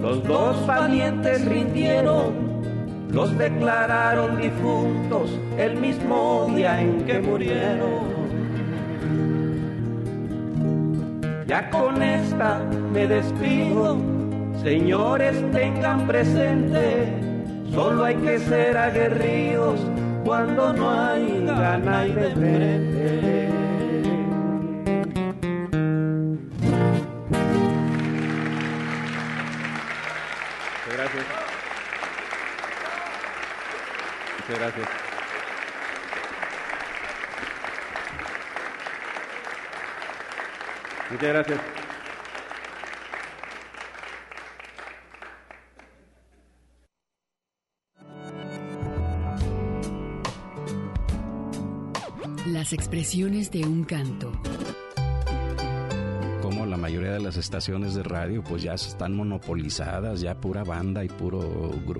Los dos valientes rindieron, los declararon difuntos el mismo día en que murieron. Ya con esta me despido, señores tengan presente, solo hay que ser aguerridos cuando no hay gana y de frente. Muchas gracias. Muchas gracias. Muchas gracias. Las expresiones de un canto. De las estaciones de radio pues ya están monopolizadas, ya pura banda y puro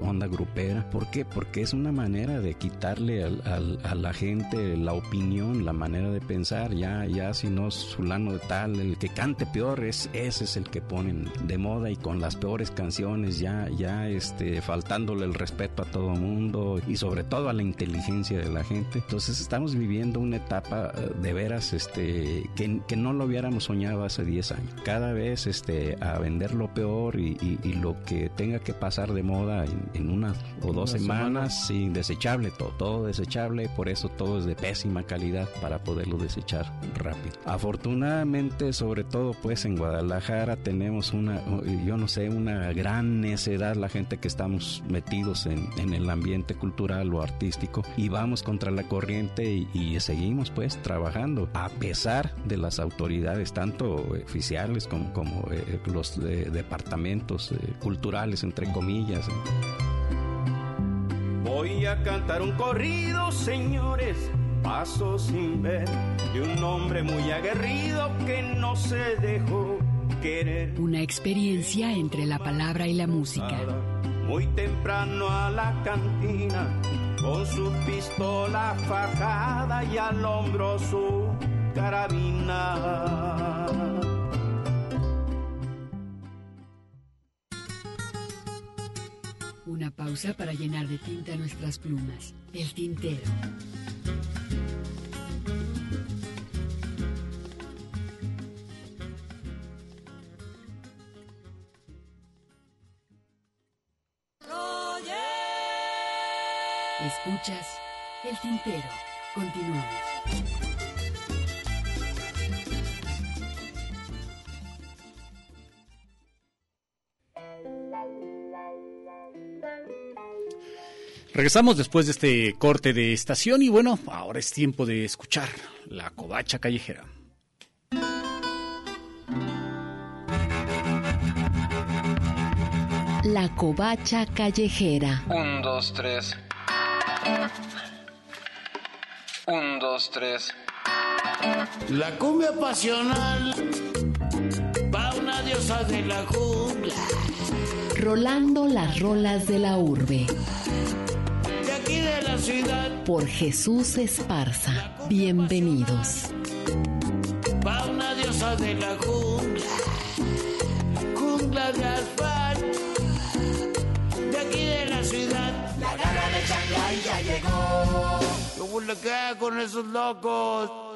onda grupera. ¿Por qué? Porque es una manera de quitarle al- al- a la gente la opinión, la manera de pensar. Ya, ya si no es fulano de tal, el que cante peor es ese es el que ponen de moda y con las peores canciones ya, ya este, faltándole el respeto a todo mundo y sobre todo a la inteligencia de la gente. Entonces estamos viviendo una etapa eh, de veras este, que, que no lo hubiéramos soñado hace 10 años. Cada vez este, a vender lo peor y, y- y lo que tenga que pasar de moda en, en una o dos Una semanas, sí, desechable todo, todo desechable, por eso todo es de pésima calidad para poderlo desechar rápido. Afortunadamente, sobre todo pues en Guadalajara tenemos una, yo no sé, una gran necedad la gente que estamos metidos en, en el ambiente cultural o artístico y vamos contra la corriente y, y seguimos pues trabajando a pesar de las autoridades tanto oficiales como, como eh, los eh, departamentos eh, culturales entre comillas. Voy a cantar un corrido, señores, paso sin ver, de un hombre muy aguerrido que no se dejó querer. Una experiencia entre la palabra y la música. Muy temprano a la cantina, con su pistola fajada y al hombro su carabina. Una pausa para llenar de tinta nuestras plumas. El tintero. Escuchas el tintero. Continuamos. Regresamos después de este corte de estación y bueno, ahora es tiempo de escuchar la covacha callejera. La covacha callejera. Un, dos, tres. Un, dos, tres. La cumbia pasional va una diosa de la jungla. Rolando las rolas de la urbe. De aquí de la ciudad Por Jesús Esparza. Bienvenidos. va una diosa de la jungla. Jungla de asfalto. De aquí de la ciudad. La garra de Shanghái ya llegó. ¿Cómo le queda con esos locos?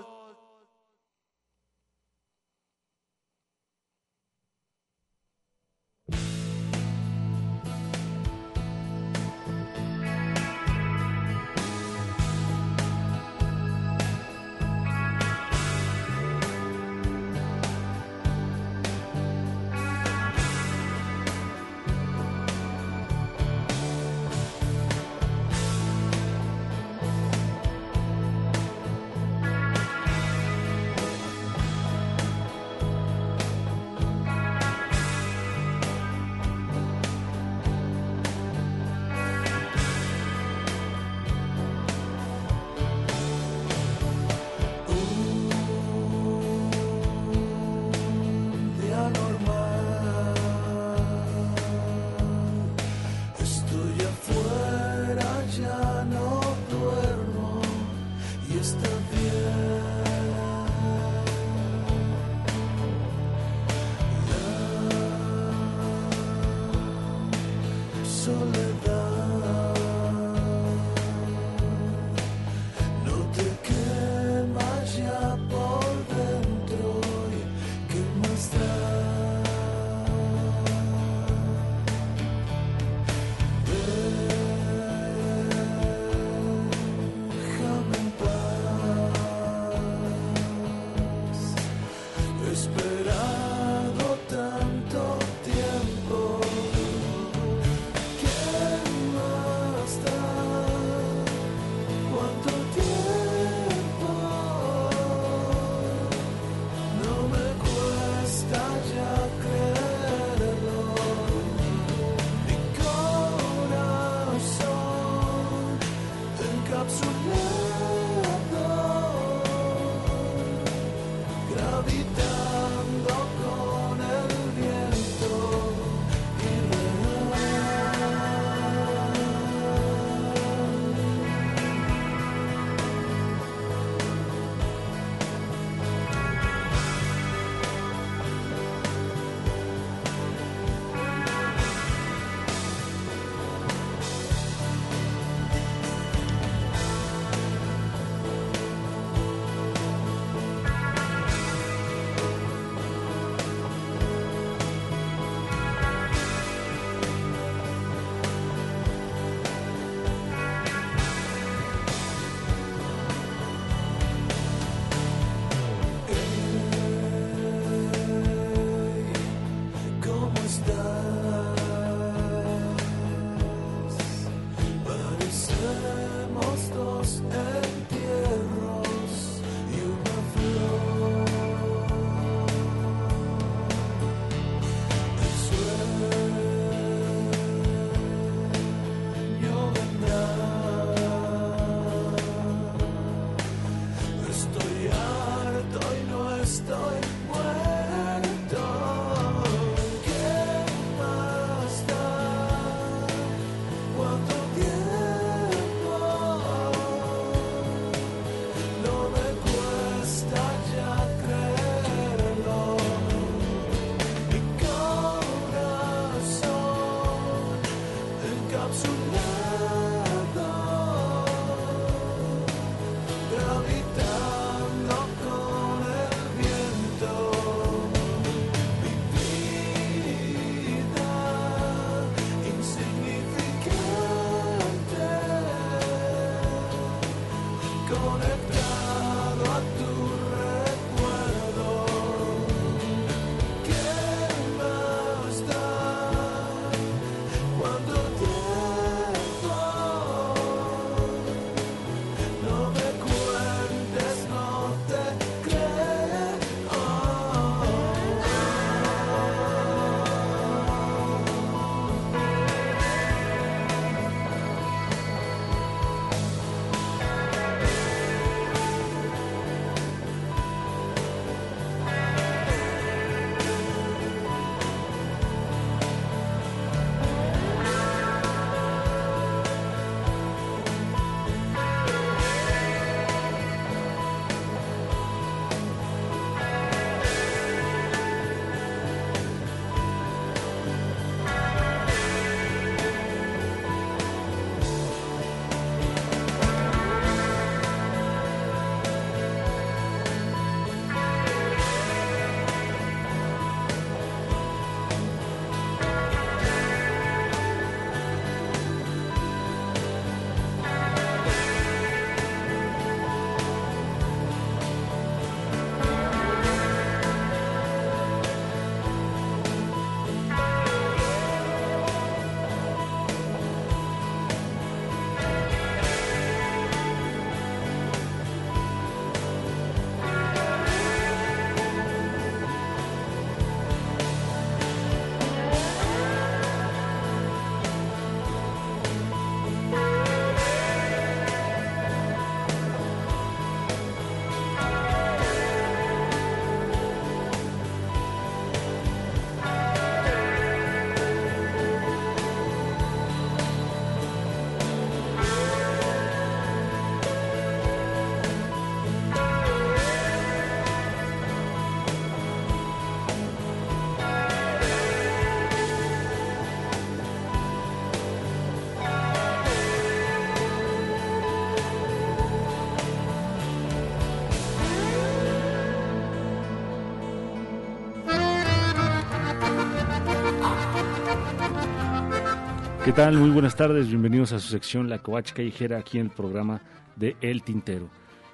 ¿Qué tal? Muy buenas tardes, bienvenidos a su sección La Covacha Callejera aquí en el programa de El Tintero.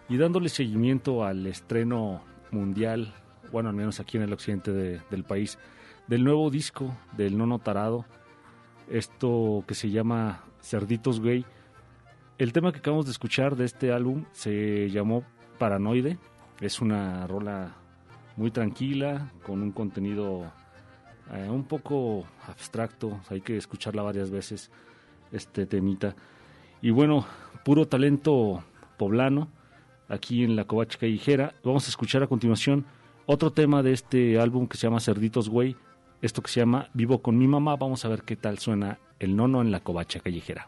Y dándole seguimiento al estreno mundial, bueno, al menos aquí en el occidente de- del país, del nuevo disco del Nono Tarado, esto que se llama Cerditos Gay. El tema que acabamos de escuchar de este álbum se llamó Paranoide, es una rola muy tranquila, con un contenido eh, un poco abstracto, hay que escucharla varias veces, este temita. Y bueno, puro talento poblano, aquí en la Covacha Callejera. Vamos a escuchar a continuación otro tema de este álbum que se llama Cerditos Güey, esto que se llama Vivo con mi mamá. Vamos a ver qué tal suena el nono en la Covacha Callejera.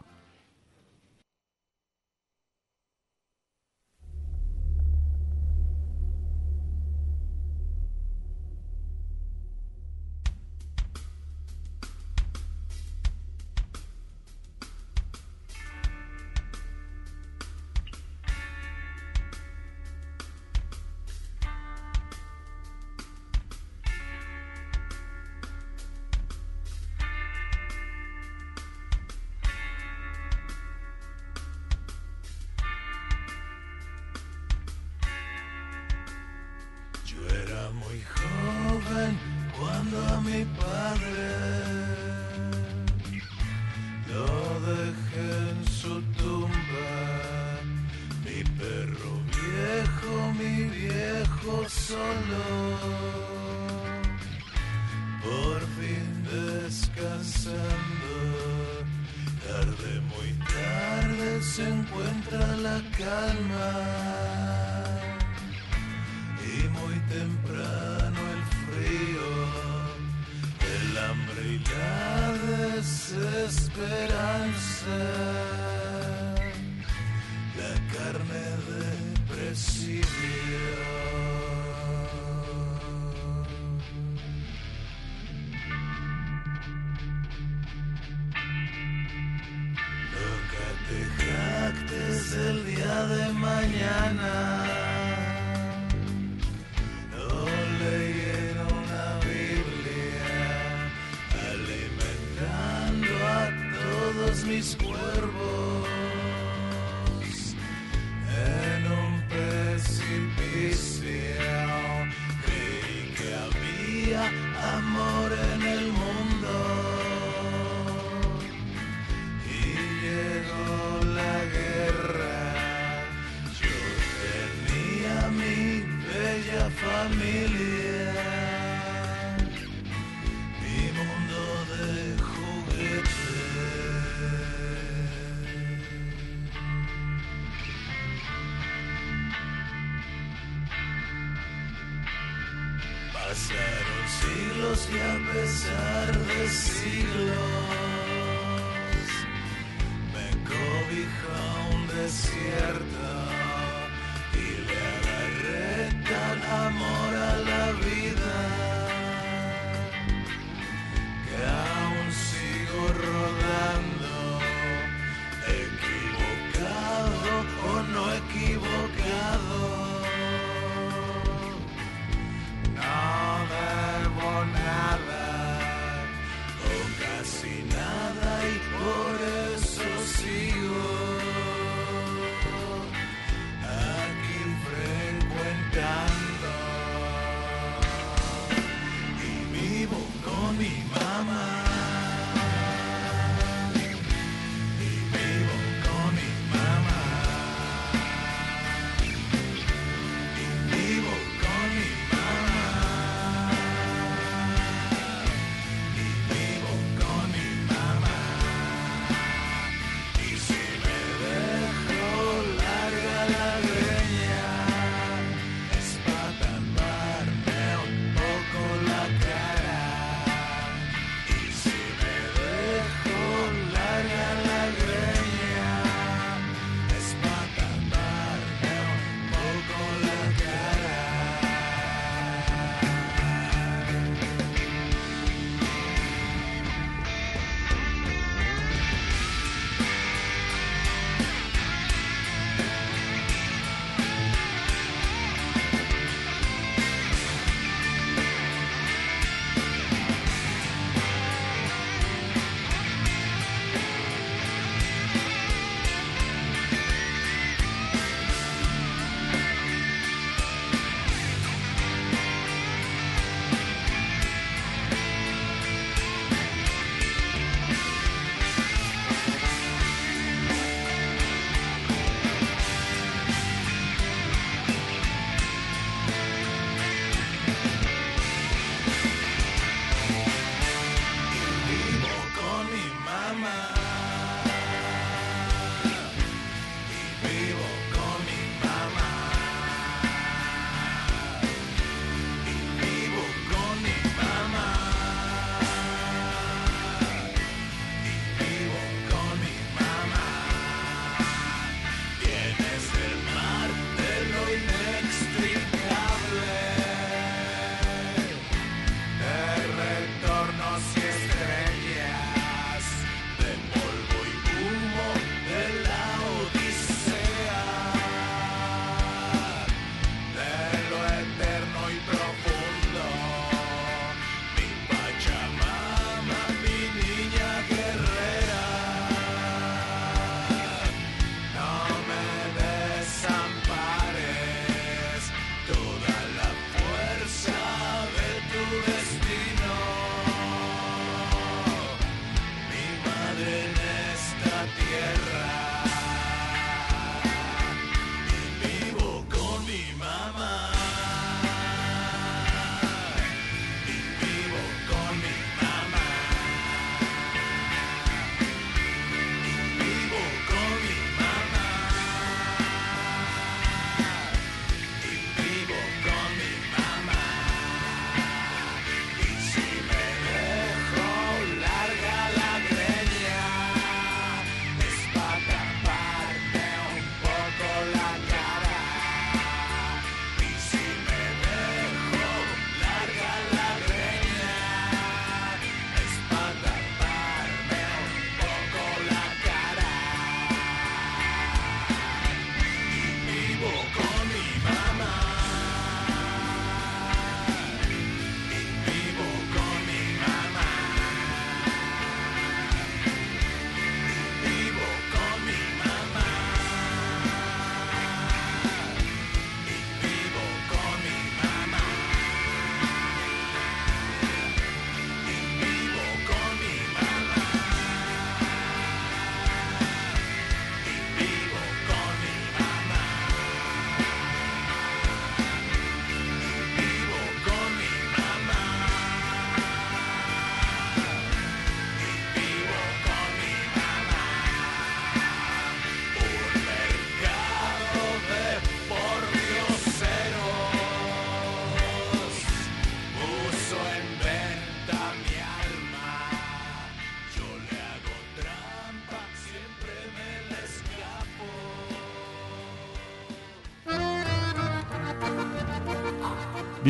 Por fin descansando. Tarde, muy tarde se encuentra la calma. Y muy temprano el frío, el hambre y la desesperanza,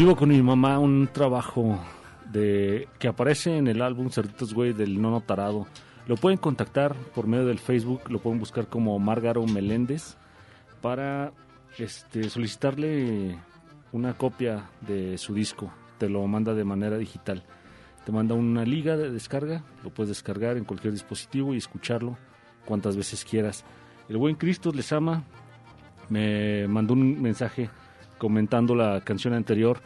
Vivo con mi mamá un trabajo de que aparece en el álbum Cerditos Güey del Nono Tarado. Lo pueden contactar por medio del Facebook, lo pueden buscar como Márgaro Meléndez para este, solicitarle una copia de su disco. Te lo manda de manera digital. Te manda una liga de descarga, lo puedes descargar en cualquier dispositivo y escucharlo cuantas veces quieras. El buen Cristo les ama. Me mandó un mensaje comentando la canción anterior,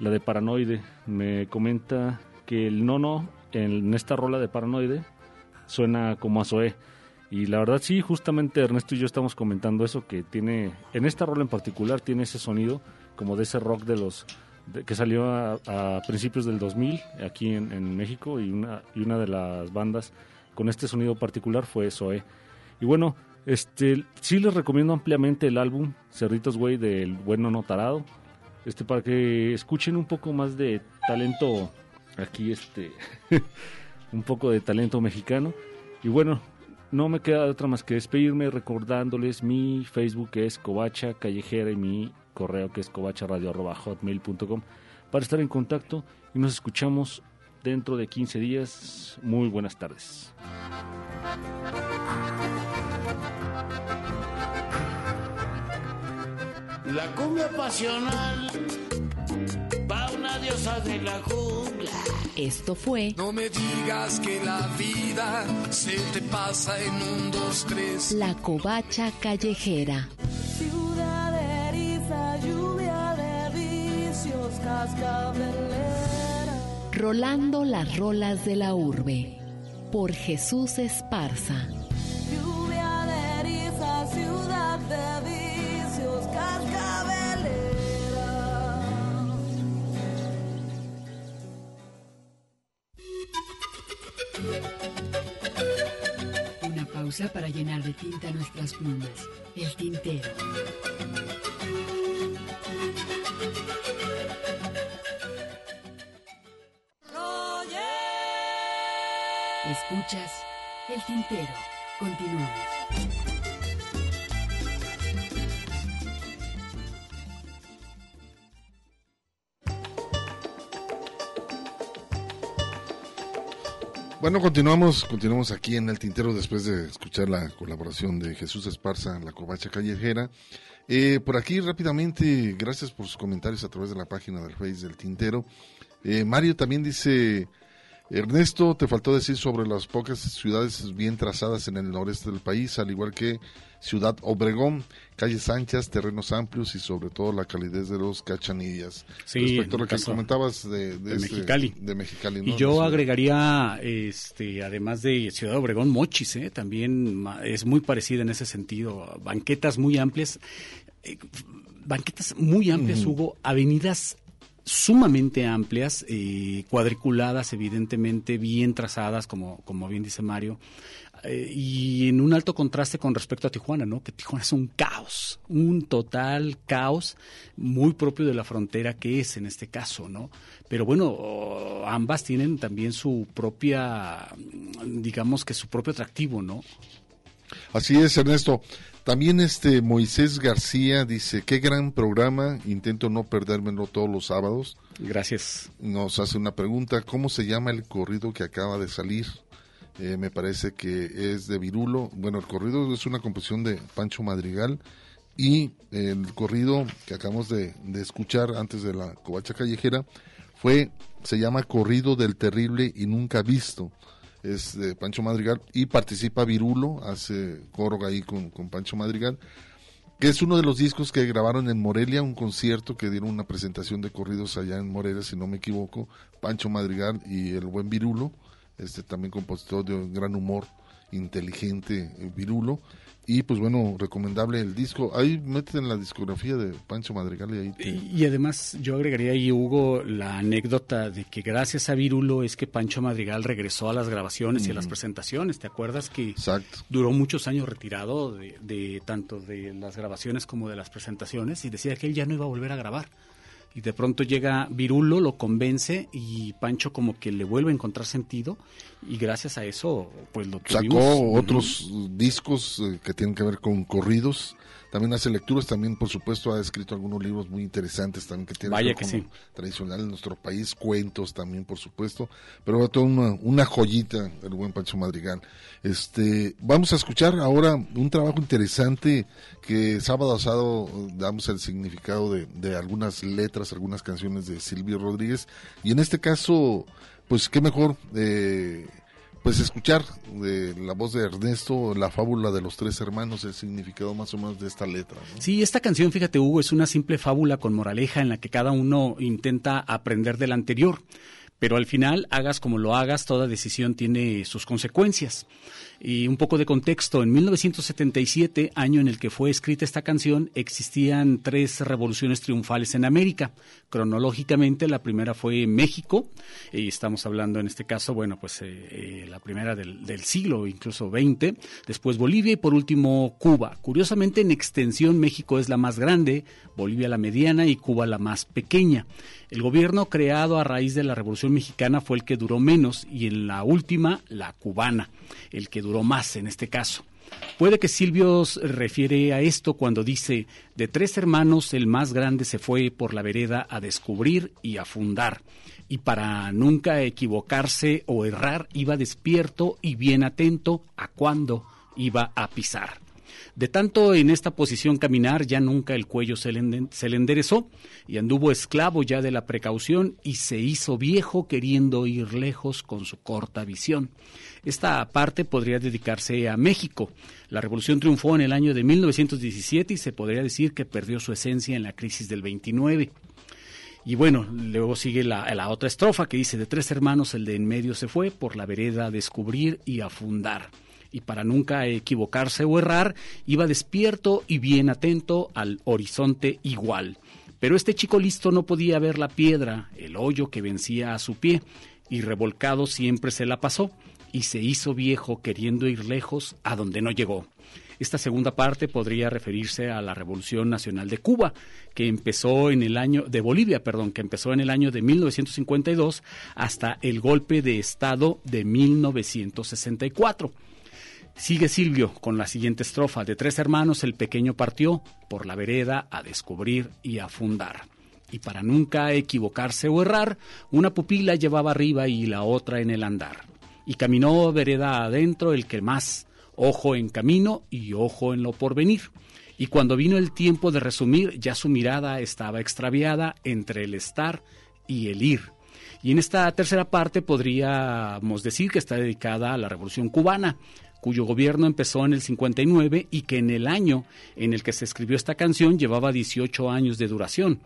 la de Paranoide. Me comenta que el nono en esta rola de Paranoide suena como a Zoé. Y la verdad sí, justamente Ernesto y yo estamos comentando eso, que tiene, en esta rola en particular, tiene ese sonido como de ese rock de los que salió a, principios del 2000 aquí en, México y una, y una de las bandas con este sonido particular fue Zoé. Y bueno, este sí les recomiendo ampliamente el álbum Cerritos Güey del Bueno No Tarado, este, para que escuchen un poco más de talento aquí, este, un poco de talento mexicano. Y bueno, no me queda otra más que despedirme recordándoles mi Facebook que es Covacha Callejera y mi correo que es covacharadio.hotmail.com para estar en contacto y nos escuchamos dentro de 15 días. Muy buenas tardes. La cumbia pasional va una diosa de la jungla. Esto fue. No me digas que la vida se te pasa en un, dos, tres. La covacha callejera. Ciudad eriza, lluvia de vicios, cascabelera. Rolando las rolas de la urbe. Por Jesús Esparza. Para llenar de tinta nuestras plumas. El tintero. Escuchas el tintero. Continuamos. Bueno, continuamos, continuamos aquí en el tintero después de escuchar la colaboración de Jesús Esparza, la covacha callejera. Eh, por aquí rápidamente, gracias por sus comentarios a través de la página del Face del tintero. Eh, Mario también dice, Ernesto, te faltó decir sobre las pocas ciudades bien trazadas en el noreste del país, al igual que Ciudad Obregón, calles anchas, terrenos amplios y sobre todo la calidez de los cachanillas. Sí, Respecto a lo que comentabas de, de este- Mexicali. de Mexicali, ¿no? Y yo agregaría, este, además de Ciudad Obregón, Mochis, ¿eh? también es muy parecida en ese sentido. Banquetas muy amplias, eh, banquetas muy amplias. Hugo, avenidas sumamente amplias, eh, cuadriculadas, evidentemente, bien trazadas, como, como bien dice Mario, eh, y en un alto contraste con respecto a Tijuana, ¿no? Que Tijuana es un caos, un total caos, muy propio de la frontera que es en este caso, ¿no? Pero bueno, oh, ambas tienen también su propia, mm, digamos que su propio atractivo, ¿no? Así es, Ernesto. También este Moisés García dice, qué gran programa, intento no perdérmelo todos los sábados. Gracias. Nos hace una pregunta, ¿cómo se llama el corrido que acaba de salir? Eh, me parece que es de Virulo. Bueno, el corrido es una composición de Pancho Madrigal y el corrido que acabamos de, escuchar antes de la covacha callejera fue, se llama Corrido del Terrible y Nunca Visto. Es de Pancho Madrigal y participa Virulo, hace coro ahí con, con Pancho Madrigal que es uno de los discos que grabaron en Morelia, un concierto que dieron una presentación de corridos allá en Morelia, si no me equivoco, Pancho Madrigal y el buen Virulo, este también compositor de un gran humor, inteligente eh, Virulo, y pues bueno, recomendable el disco, ahí meten en la discografía de Pancho Madrigal y ahí te... Y además yo agregaría ahí, Hugo, la anécdota de que gracias a Virulo es que Pancho Madrigal regresó a las grabaciones y a las presentaciones. ¿Te acuerdas que Exacto. duró muchos años retirado de, de tanto de las grabaciones como de las presentaciones y decía que él ya no iba a volver a grabar? Y de pronto llega Virulo, lo convence y Pancho como que le vuelve a encontrar sentido y gracias a eso pues lo tuvimos. Sacó otros discos eh, que tienen que ver con corridos. También hace lecturas, también por supuesto ha escrito algunos libros muy interesantes también que tienen Vaya que lo tradicional en nuestro país, cuentos también por supuesto, pero toda una, una joyita el buen Pancho Madrigal. Este, vamos a escuchar ahora un trabajo interesante que sábado a sábado damos el significado de, de algunas letras, algunas canciones de Silvio Rodríguez y en este caso, pues qué mejor eh, pues escuchar de la voz de Ernesto la fábula de los tres hermanos, el significado más o menos de esta letra. Sí, esta canción, fíjate Hugo, es una simple fábula con moraleja en la que cada uno intenta aprender del anterior. Pero al final, hagas como lo hagas, toda decisión tiene sus consecuencias. Y un poco de contexto, en 1977, año en el que fue escrita esta canción, existían tres revoluciones triunfales en América. Cronológicamente, la primera fue México, y estamos hablando en este caso, bueno, pues eh, eh, la primera del, del siglo, incluso XX, después Bolivia y por último Cuba. Curiosamente, en extensión, México es la más grande, Bolivia la mediana y Cuba la más pequeña. El gobierno creado a raíz de la Revolución Mexicana fue el que duró menos y en la última, la cubana, el que duró más en este caso. Puede que Silvio refiere a esto cuando dice, de tres hermanos el más grande se fue por la vereda a descubrir y a fundar, y para nunca equivocarse o errar iba despierto y bien atento a cuándo iba a pisar. De tanto en esta posición caminar, ya nunca el cuello se le, enderezó y anduvo esclavo ya de la precaución y se hizo viejo queriendo ir lejos con su corta visión. Esta parte podría dedicarse a México. La revolución triunfó en el año de 1917 y se podría decir que perdió su esencia en la crisis del 29. Y bueno, luego sigue la, la otra estrofa que dice, de tres hermanos el de en medio se fue por la vereda a descubrir y a fundar. Y para nunca equivocarse o errar, iba despierto y bien atento al horizonte igual. Pero este chico listo no podía ver la piedra, el hoyo que vencía a su pie, y revolcado siempre se la pasó, y se hizo viejo queriendo ir lejos a donde no llegó. Esta segunda parte podría referirse a la Revolución Nacional de Cuba, que empezó en el año de Bolivia, perdón, que empezó en el año de 1952 hasta el golpe de estado de 1964. Sigue Silvio con la siguiente estrofa. De tres hermanos el pequeño partió por la vereda a descubrir y a fundar. Y para nunca equivocarse o errar, una pupila llevaba arriba y la otra en el andar. Y caminó vereda adentro el que más, ojo en camino y ojo en lo porvenir. Y cuando vino el tiempo de resumir, ya su mirada estaba extraviada entre el estar y el ir. Y en esta tercera parte podríamos decir que está dedicada a la Revolución cubana, cuyo gobierno empezó en el 59 y que en el año en el que se escribió esta canción llevaba 18 años de duración,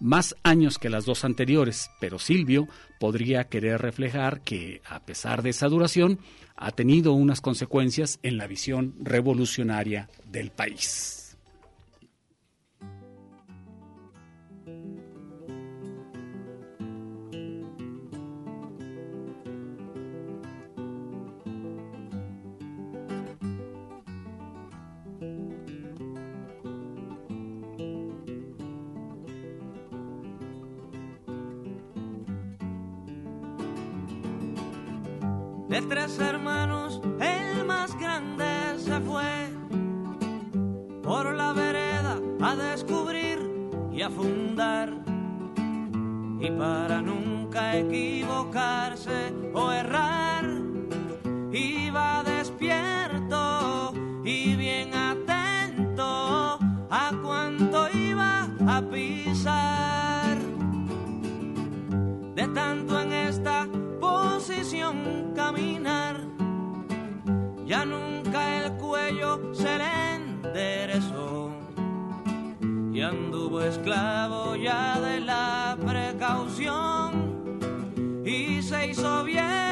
más años que las dos anteriores, pero Silvio podría querer reflejar que, a pesar de esa duración, ha tenido unas consecuencias en la visión revolucionaria del país. De tres hermanos, el más grande se fue por la vereda a descubrir y a fundar. Y para nunca equivocarse o errar, iba despierto y bien atento a cuánto iba a pisar. De tanto en esta caminar, ya nunca el cuello se le enderezó. Y anduvo esclavo ya de la precaución. Y se hizo viejo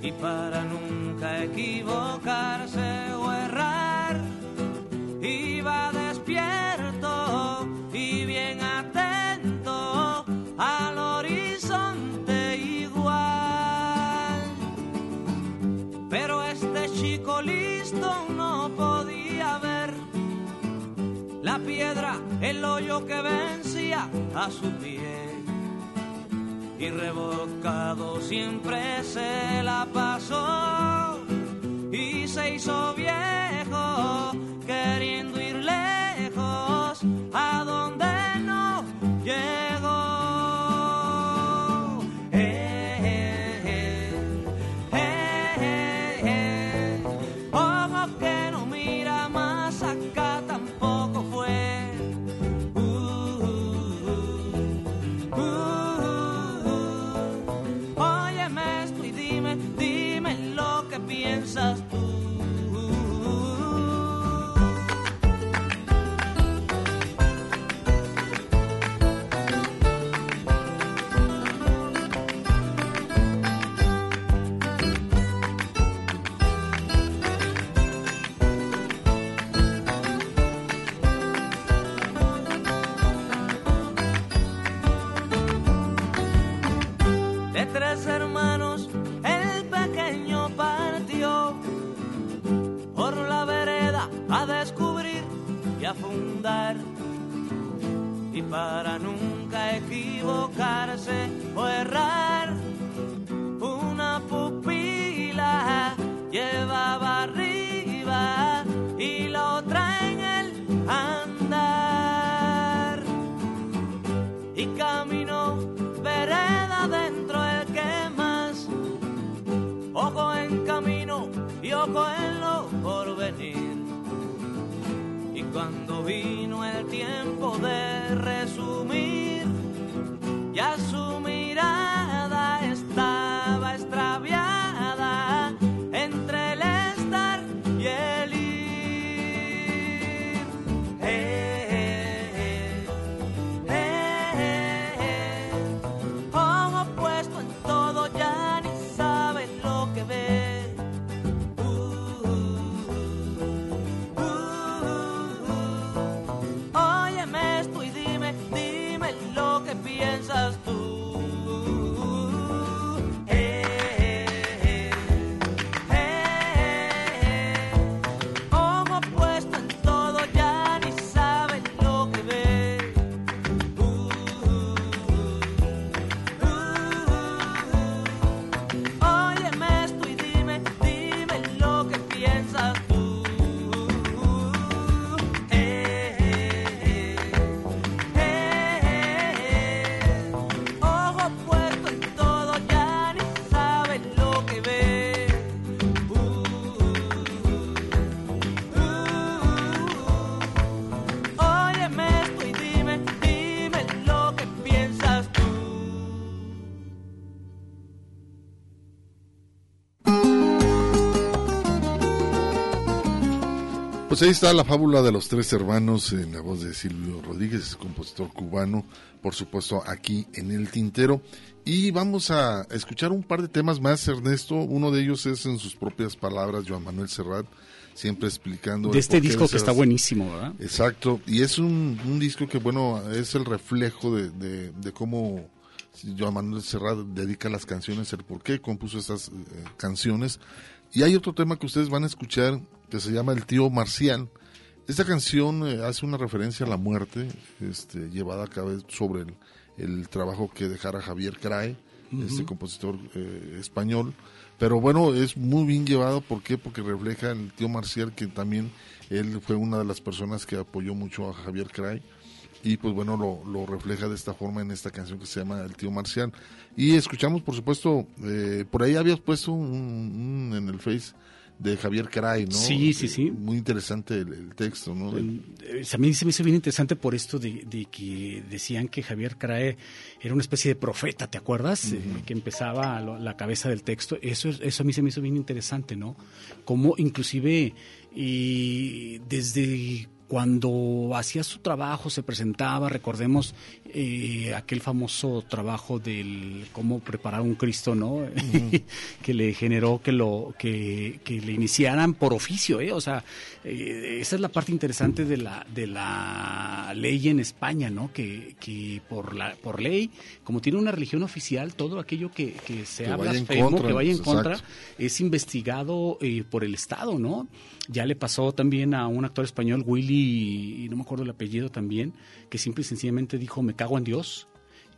y para nunca equivocarse o errar, iba despierto y bien atento al horizonte igual. Pero este chico listo no podía ver la piedra, el hoyo que vencía a su pie. Y revocado siempre se la pasó y se hizo viejo queriendo Pues ahí está la fábula de los tres hermanos en la voz de Silvio Rodríguez, compositor cubano, por supuesto aquí en el tintero. Y vamos a escuchar un par de temas más, Ernesto. Uno de ellos es en sus propias palabras, Joan Manuel Serrat, siempre explicando... De este disco que está buenísimo, ¿verdad? Exacto, y es un, un disco que, bueno, es el reflejo de, de, de cómo Joan Manuel Serrat dedica las canciones, el por qué compuso estas eh, canciones. Y hay otro tema que ustedes van a escuchar que se llama El Tío Marcial. Esta canción eh, hace una referencia a la muerte, este, llevada a cabo sobre el, el trabajo que dejara Javier Crae, este compositor eh, español. Pero bueno, es muy bien llevado, ¿por qué? Porque refleja el tío Marcial, que también él fue una de las personas que apoyó mucho a Javier Cray. Y pues bueno, lo, lo refleja de esta forma en esta canción que se llama El tío Marcial. Y escuchamos, por supuesto, eh, por ahí habías puesto un, un- en el Face de Javier Caray, ¿no? Sí, sí, sí. Muy interesante el, el texto, ¿no? Eh, A mí se me hizo bien interesante por esto de, de que decían que Javier Crae era una especie de profeta, ¿te acuerdas? Eh, que empezaba la cabeza del texto. Eso, es- eso a mí se me hizo bien interesante, ¿no? Como inclusive y desde cuando hacía su trabajo, se presentaba, recordemos eh, aquel famoso trabajo del cómo preparar un Cristo, ¿no? que le generó que lo que, que le iniciaran por oficio, ¿eh? O sea, eh, esa es la parte interesante de la de la ley en España, ¿no? Que, que por la por ley, como tiene una religión oficial, todo aquello que, que sea Que vaya en blasfemo, contra, que vaya en exacto. contra, es investigado eh, por el Estado, ¿no? Ya le pasó también a un actor español, Willy, y no me acuerdo el apellido también, que simple y sencillamente dijo, me cago en Dios.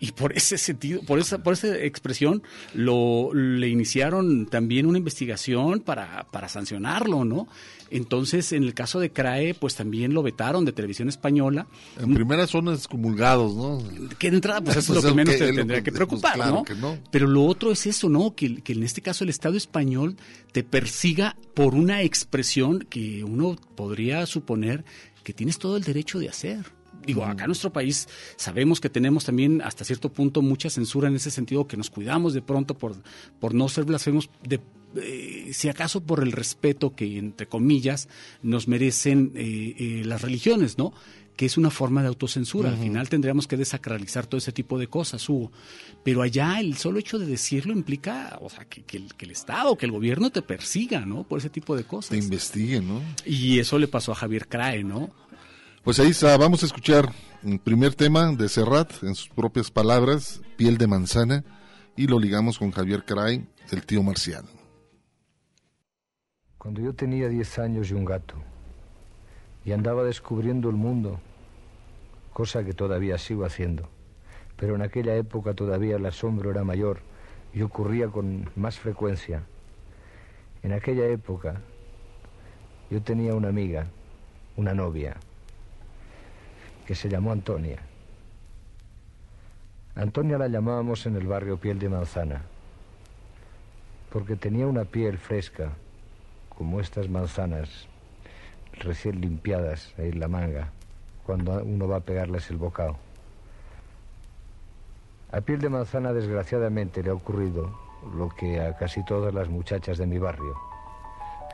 Y por ese sentido, por esa, por esa expresión, lo, le iniciaron también una investigación para, para sancionarlo, ¿no? Entonces, en el caso de CRAE, pues también lo vetaron de televisión española. En primera son excomulgados, ¿no? Que de entrada, pues eso es lo que menos que- te tendría que- pues, preocupar, claro ¿no? que no. Pero lo otro es eso, ¿no? Que, que en este caso el Estado español te persiga por una expresión que uno podría suponer que tienes todo el derecho de hacer. Digo, acá en nuestro país sabemos que tenemos también hasta cierto punto mucha censura en ese sentido, que nos cuidamos de pronto por, por no ser blasfemos, de, eh, si acaso por el respeto que, entre comillas, nos merecen eh, eh, las religiones, ¿no? Que es una forma de autocensura. Al final tendríamos que desacralizar todo ese tipo de cosas, Hugo. Pero allá el solo hecho de decirlo implica, o sea, que, que el, que el Estado, que el gobierno te persiga, ¿no? Por ese tipo de cosas. Te investiguen, ¿no? Y eso le pasó a Javier Crae, ¿no? Pues ahí está, vamos a escuchar un primer tema de Serrat, en sus propias palabras, Piel de Manzana, y lo ligamos con Javier Caray, el tío marciano. Cuando yo tenía 10 años y un gato, y andaba descubriendo el mundo, cosa que todavía sigo haciendo, pero en aquella época todavía el asombro era mayor y ocurría con más frecuencia. En aquella época yo tenía una amiga, una novia, que se llamó Antonia. Antonia la llamábamos en el barrio piel de manzana, porque tenía una piel fresca, como estas manzanas recién limpiadas en la manga, cuando uno va a pegarles el bocado. A piel de manzana desgraciadamente le ha ocurrido lo que a casi todas las muchachas de mi barrio,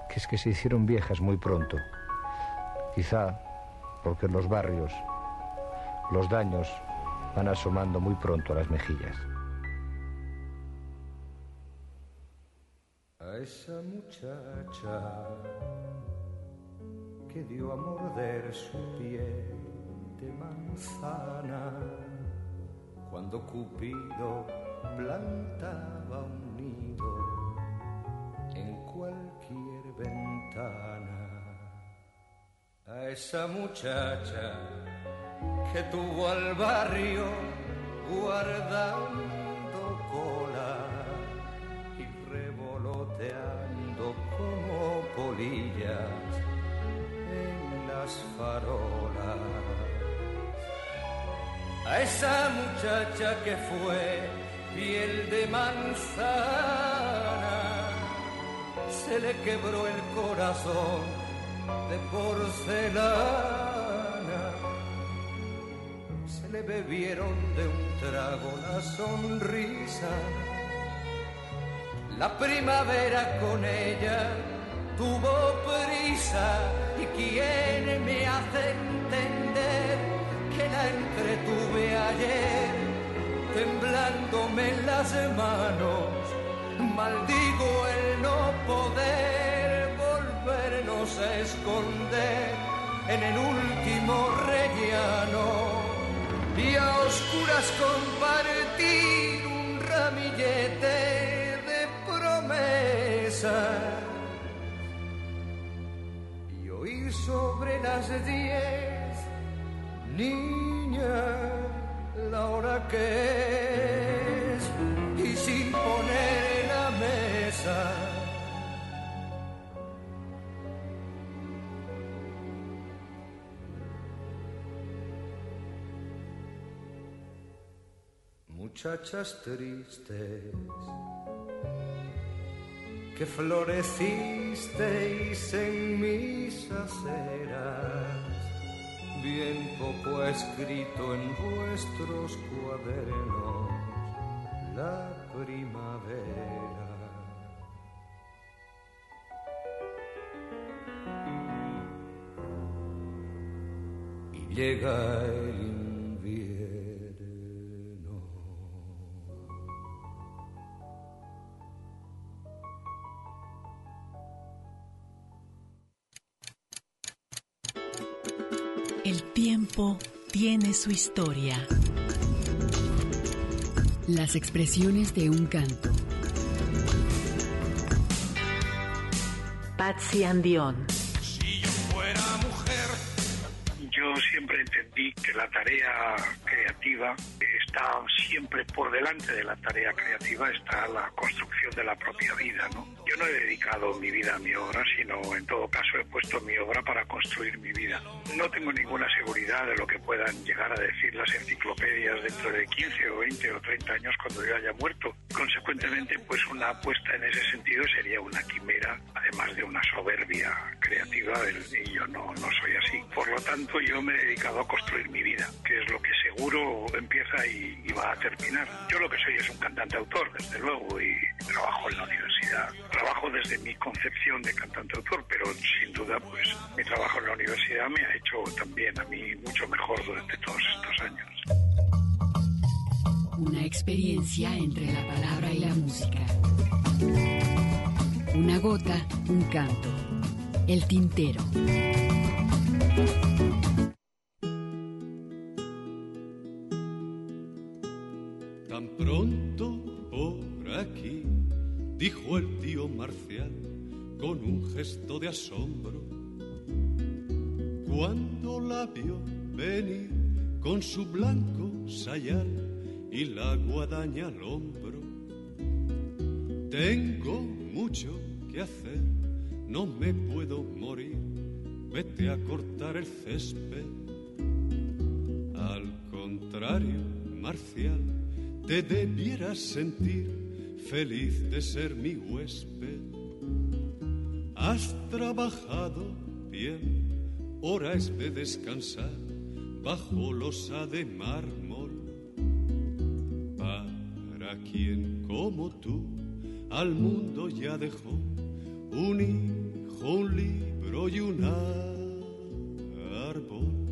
que es que se hicieron viejas muy pronto, quizá porque en los barrios los daños van asomando muy pronto a las mejillas. A esa muchacha que dio a morder su piel de manzana cuando Cupido plantaba un nido en cualquier ventana. A esa muchacha que tuvo al barrio guardando cola y revoloteando como polillas en las farolas. A esa muchacha que fue piel de manzana, se le quebró el corazón de porcelana. Se le bebieron de un trago la sonrisa. La primavera con ella tuvo prisa y quién me hace entender que la entretuve ayer temblándome en las manos. Maldigo el no poder volvernos a esconder en el último rellano y a oscuras compartir un ramillete de promesas sobre las diez, niña, la hora que es. Y sin poner la mesa. Muchachas tristes que florecisteis en mis aceras. Bien poco escrito en vuestros cuadernos la primavera. Llega el El tiempo tiene su historia. Las expresiones de un canto. Patsy Andión. fuera mujer. Yo siempre entendí que la tarea creativa está siempre por delante de la tarea creativa, está la construcción de la propia vida, ¿no? Yo no he dedicado mi vida a mi obra, sino en todo caso he puesto mi obra para construir mi vida. No tengo ninguna seguridad de lo que puedan llegar a decir las enciclopedias dentro de 15 o 20 o 30 años cuando yo haya muerto. Consecuentemente, pues una apuesta en ese sentido sería una quimera, además de una soberbia creativa, y yo no, no soy así. Por lo tanto, yo me he dedicado a construir mi vida, que es lo que seguro empieza y, y va a terminar. Yo lo que soy es un cantante autor, desde luego, y trabajo en la universidad. Trabajo desde mi concepción de cantante autor, pero sin duda, pues mi trabajo en la universidad me ha hecho también a mí mucho mejor durante todos estos años. Una experiencia entre la palabra y la música. Una gota, un canto. El tintero. Tan pronto dijo el tío Marcial con un gesto de asombro. Cuando la vio venir con su blanco sayal y la guadaña al hombro. Tengo mucho que hacer, no me puedo morir, vete a cortar el césped. Al contrario, Marcial, te debieras sentir feliz de ser mi huésped. Has trabajado bien, hora es de descansar bajo losa de mármol. Para quien como tú al mundo ya dejó un hijo, un libro y un árbol.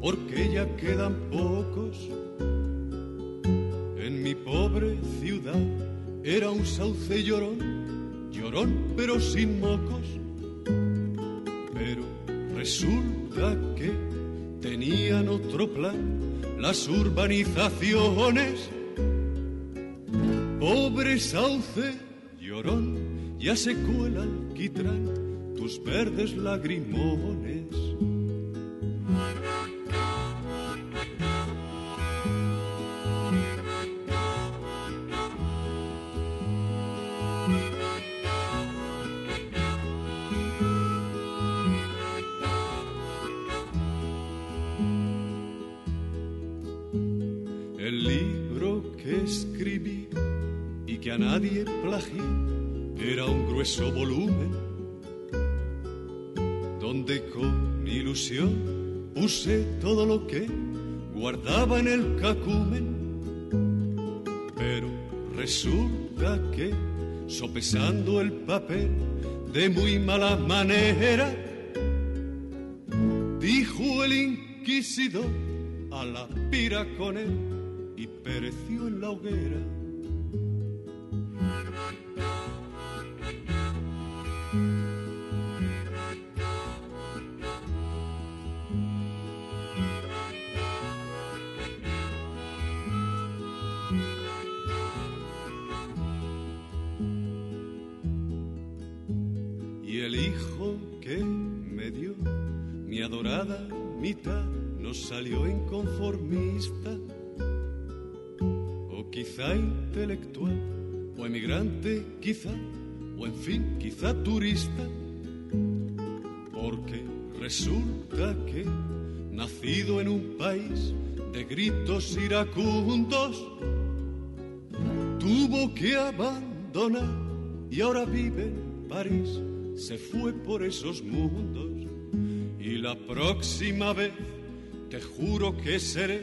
Porque ya quedan pocos. En mi pobre ciudad era un sauce llorón, llorón pero sin mocos. Pero resulta que tenían otro plan las urbanizaciones. Pobre sauce llorón, ya se cuela alquitrán tus verdes lagrimones. Grueso volumen donde con ilusión puse todo lo que guardaba en el cacumen. Pero resulta que, sopesando el papel de muy mala manera, dijo el inquisidor a la pira con él y pereció en la hoguera. Salió inconformista, o quizá intelectual, o emigrante quizá, o en fin, quizá turista, porque resulta que, nacido en un país de gritos iracundos, tuvo que abandonar y ahora vive en París, se fue por esos mundos y la próxima vez te juro que seré,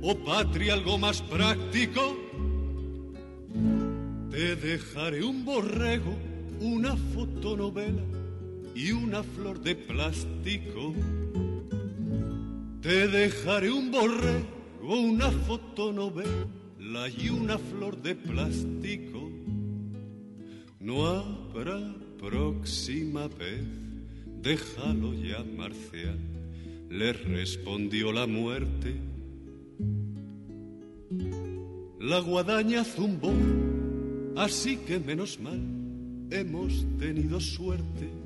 oh patria, algo más práctico. Te dejaré un borrego, una fotonovela y una flor de plástico. Te dejaré un borrego, una fotonovela y una flor de plástico. No habrá próxima vez, déjalo ya, Marcial le respondió la muerte. La guadaña zumbó, así que menos mal, hemos tenido suerte.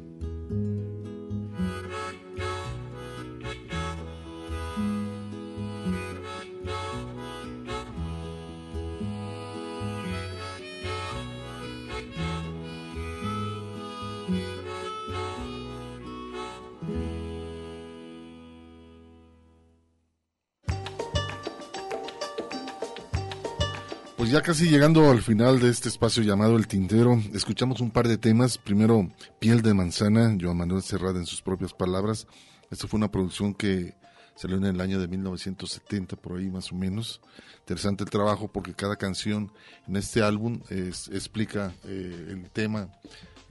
Pues ya casi llegando al final de este espacio llamado El Tintero, escuchamos un par de temas. Primero, Piel de Manzana, Joan Manuel Serrada en sus propias palabras. Esto fue una producción que salió en el año de 1970, por ahí más o menos. Interesante el trabajo porque cada canción en este álbum explica eh, el tema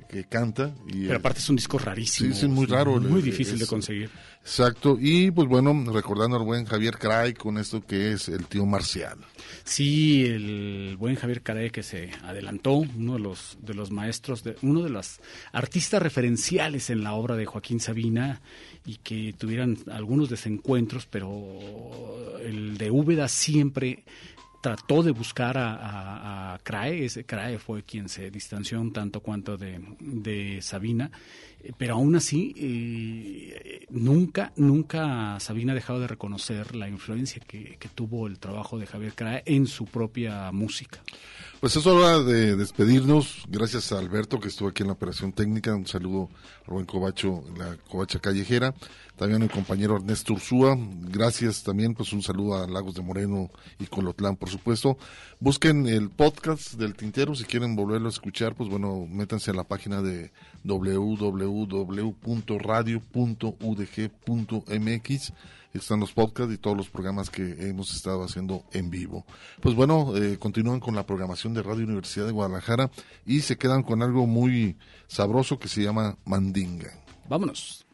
que canta. Y, Pero aparte es un disco rarísimo. Sí, sí, muy raro. Muy difícil de es- conseguir. Exacto. Y pues bueno, recordando al buen Javier Cray con esto que es el tío Marcial. Sí, el buen Javier Caray que se adelantó, uno de los de los maestros, de, uno de los artistas referenciales en la obra de Joaquín Sabina y que tuvieran algunos desencuentros, pero el de Úbeda siempre trató de buscar a, a, Crae, ese Crae fue quien se distanció un tanto cuanto de, de Sabina, pero aún así eh, nunca, nunca Sabina ha dejado de reconocer la influencia que, tuvo el trabajo de Javier Crae en su propia música. Pues es hora de despedirnos. Gracias a Alberto que estuvo aquí en la operación técnica. Un saludo al buen Cobacho, la Covacha Callejera. También al compañero Ernesto Ursúa. Gracias también, pues un saludo a Lagos de Moreno y Colotlán, por supuesto. Busquen el podcast del Tintero si quieren volverlo a escuchar. Pues bueno, métanse a la página de www.radio.udg.mx están los podcasts y todos los programas que hemos estado haciendo en vivo. Pues bueno, eh, continúan con la programación de Radio Universidad de Guadalajara y se quedan con algo muy sabroso que se llama Mandinga. Vámonos.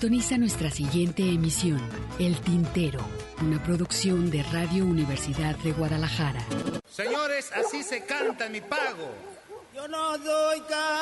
Sintoniza nuestra siguiente emisión, El Tintero, una producción de Radio Universidad de Guadalajara. Señores, así se canta mi pago. Yo no de juego.